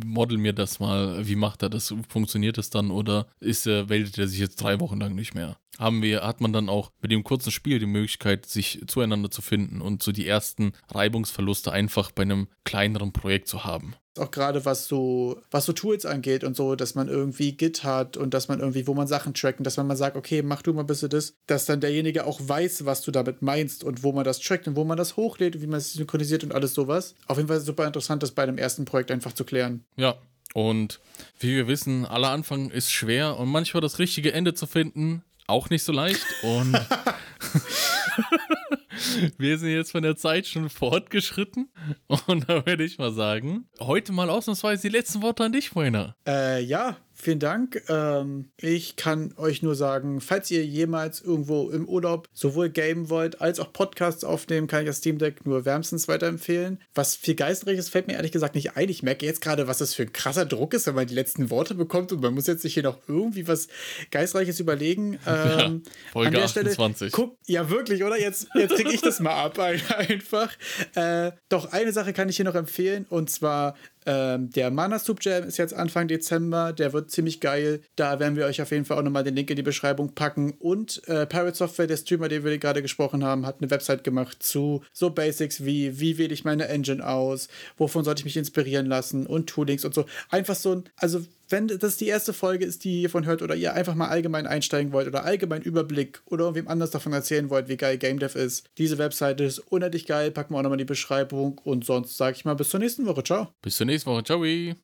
model mir das mal, wie macht er das? Funktioniert das dann oder ist er, meldet er sich jetzt drei Wochen lang nicht mehr? Haben wir, hat man dann auch mit dem kurzen Spiel die Möglichkeit, sich zueinander zu finden und so die ersten Reibungsverluste einfach bei einem kleineren Projekt zu haben auch gerade was so, was so Tools angeht und so, dass man irgendwie Git hat und dass man irgendwie, wo man Sachen tracken, dass man mal sagt, okay, mach du mal ein bisschen das, dass dann derjenige auch weiß, was du damit meinst und wo man das trackt und wo man das hochlädt und wie man es synchronisiert und alles sowas. Auf jeden Fall super interessant, das bei einem ersten Projekt einfach zu klären. Ja, und wie wir wissen, aller Anfang ist schwer und manchmal das richtige Ende zu finden, auch nicht so leicht. Und wir sind jetzt von der Zeit schon fortgeschritten. Und da würde ich mal sagen, heute mal ausnahmsweise die letzten Worte an dich, Moiner. Äh, ja, Vielen Dank. Ähm, ich kann euch nur sagen, falls ihr jemals irgendwo im Urlaub sowohl gamen wollt als auch Podcasts aufnehmen, kann ich das Steam Deck nur wärmstens weiterempfehlen. Was viel Geistreiches fällt mir ehrlich gesagt nicht ein. Ich merke jetzt gerade, was das für ein krasser Druck ist, wenn man die letzten Worte bekommt und man muss jetzt sich hier noch irgendwie was Geistreiches überlegen. Ähm, ja, Folge an der 28. Stelle, guck, ja, wirklich, oder? Jetzt, jetzt kriege ich das mal ab einfach. Äh, doch eine Sache kann ich hier noch empfehlen und zwar ähm, der Mana Soup Jam ist jetzt Anfang Dezember, der wird ziemlich geil. Da werden wir euch auf jeden Fall auch nochmal den Link in die Beschreibung packen. Und äh, Pirate Software, der Streamer, den wir gerade gesprochen haben, hat eine Website gemacht zu so Basics wie, wie wähle ich meine Engine aus, wovon sollte ich mich inspirieren lassen und Toolings und so. Einfach so ein, also wenn das die erste Folge ist, die ihr hiervon hört oder ihr einfach mal allgemein einsteigen wollt oder allgemein Überblick oder irgendwem anders davon erzählen wollt, wie geil Game Dev ist, diese Webseite ist unendlich geil, packen wir auch nochmal in die Beschreibung und sonst sage ich mal bis zur nächsten Woche. Ciao. Bis zur nächsten Woche. Ciao.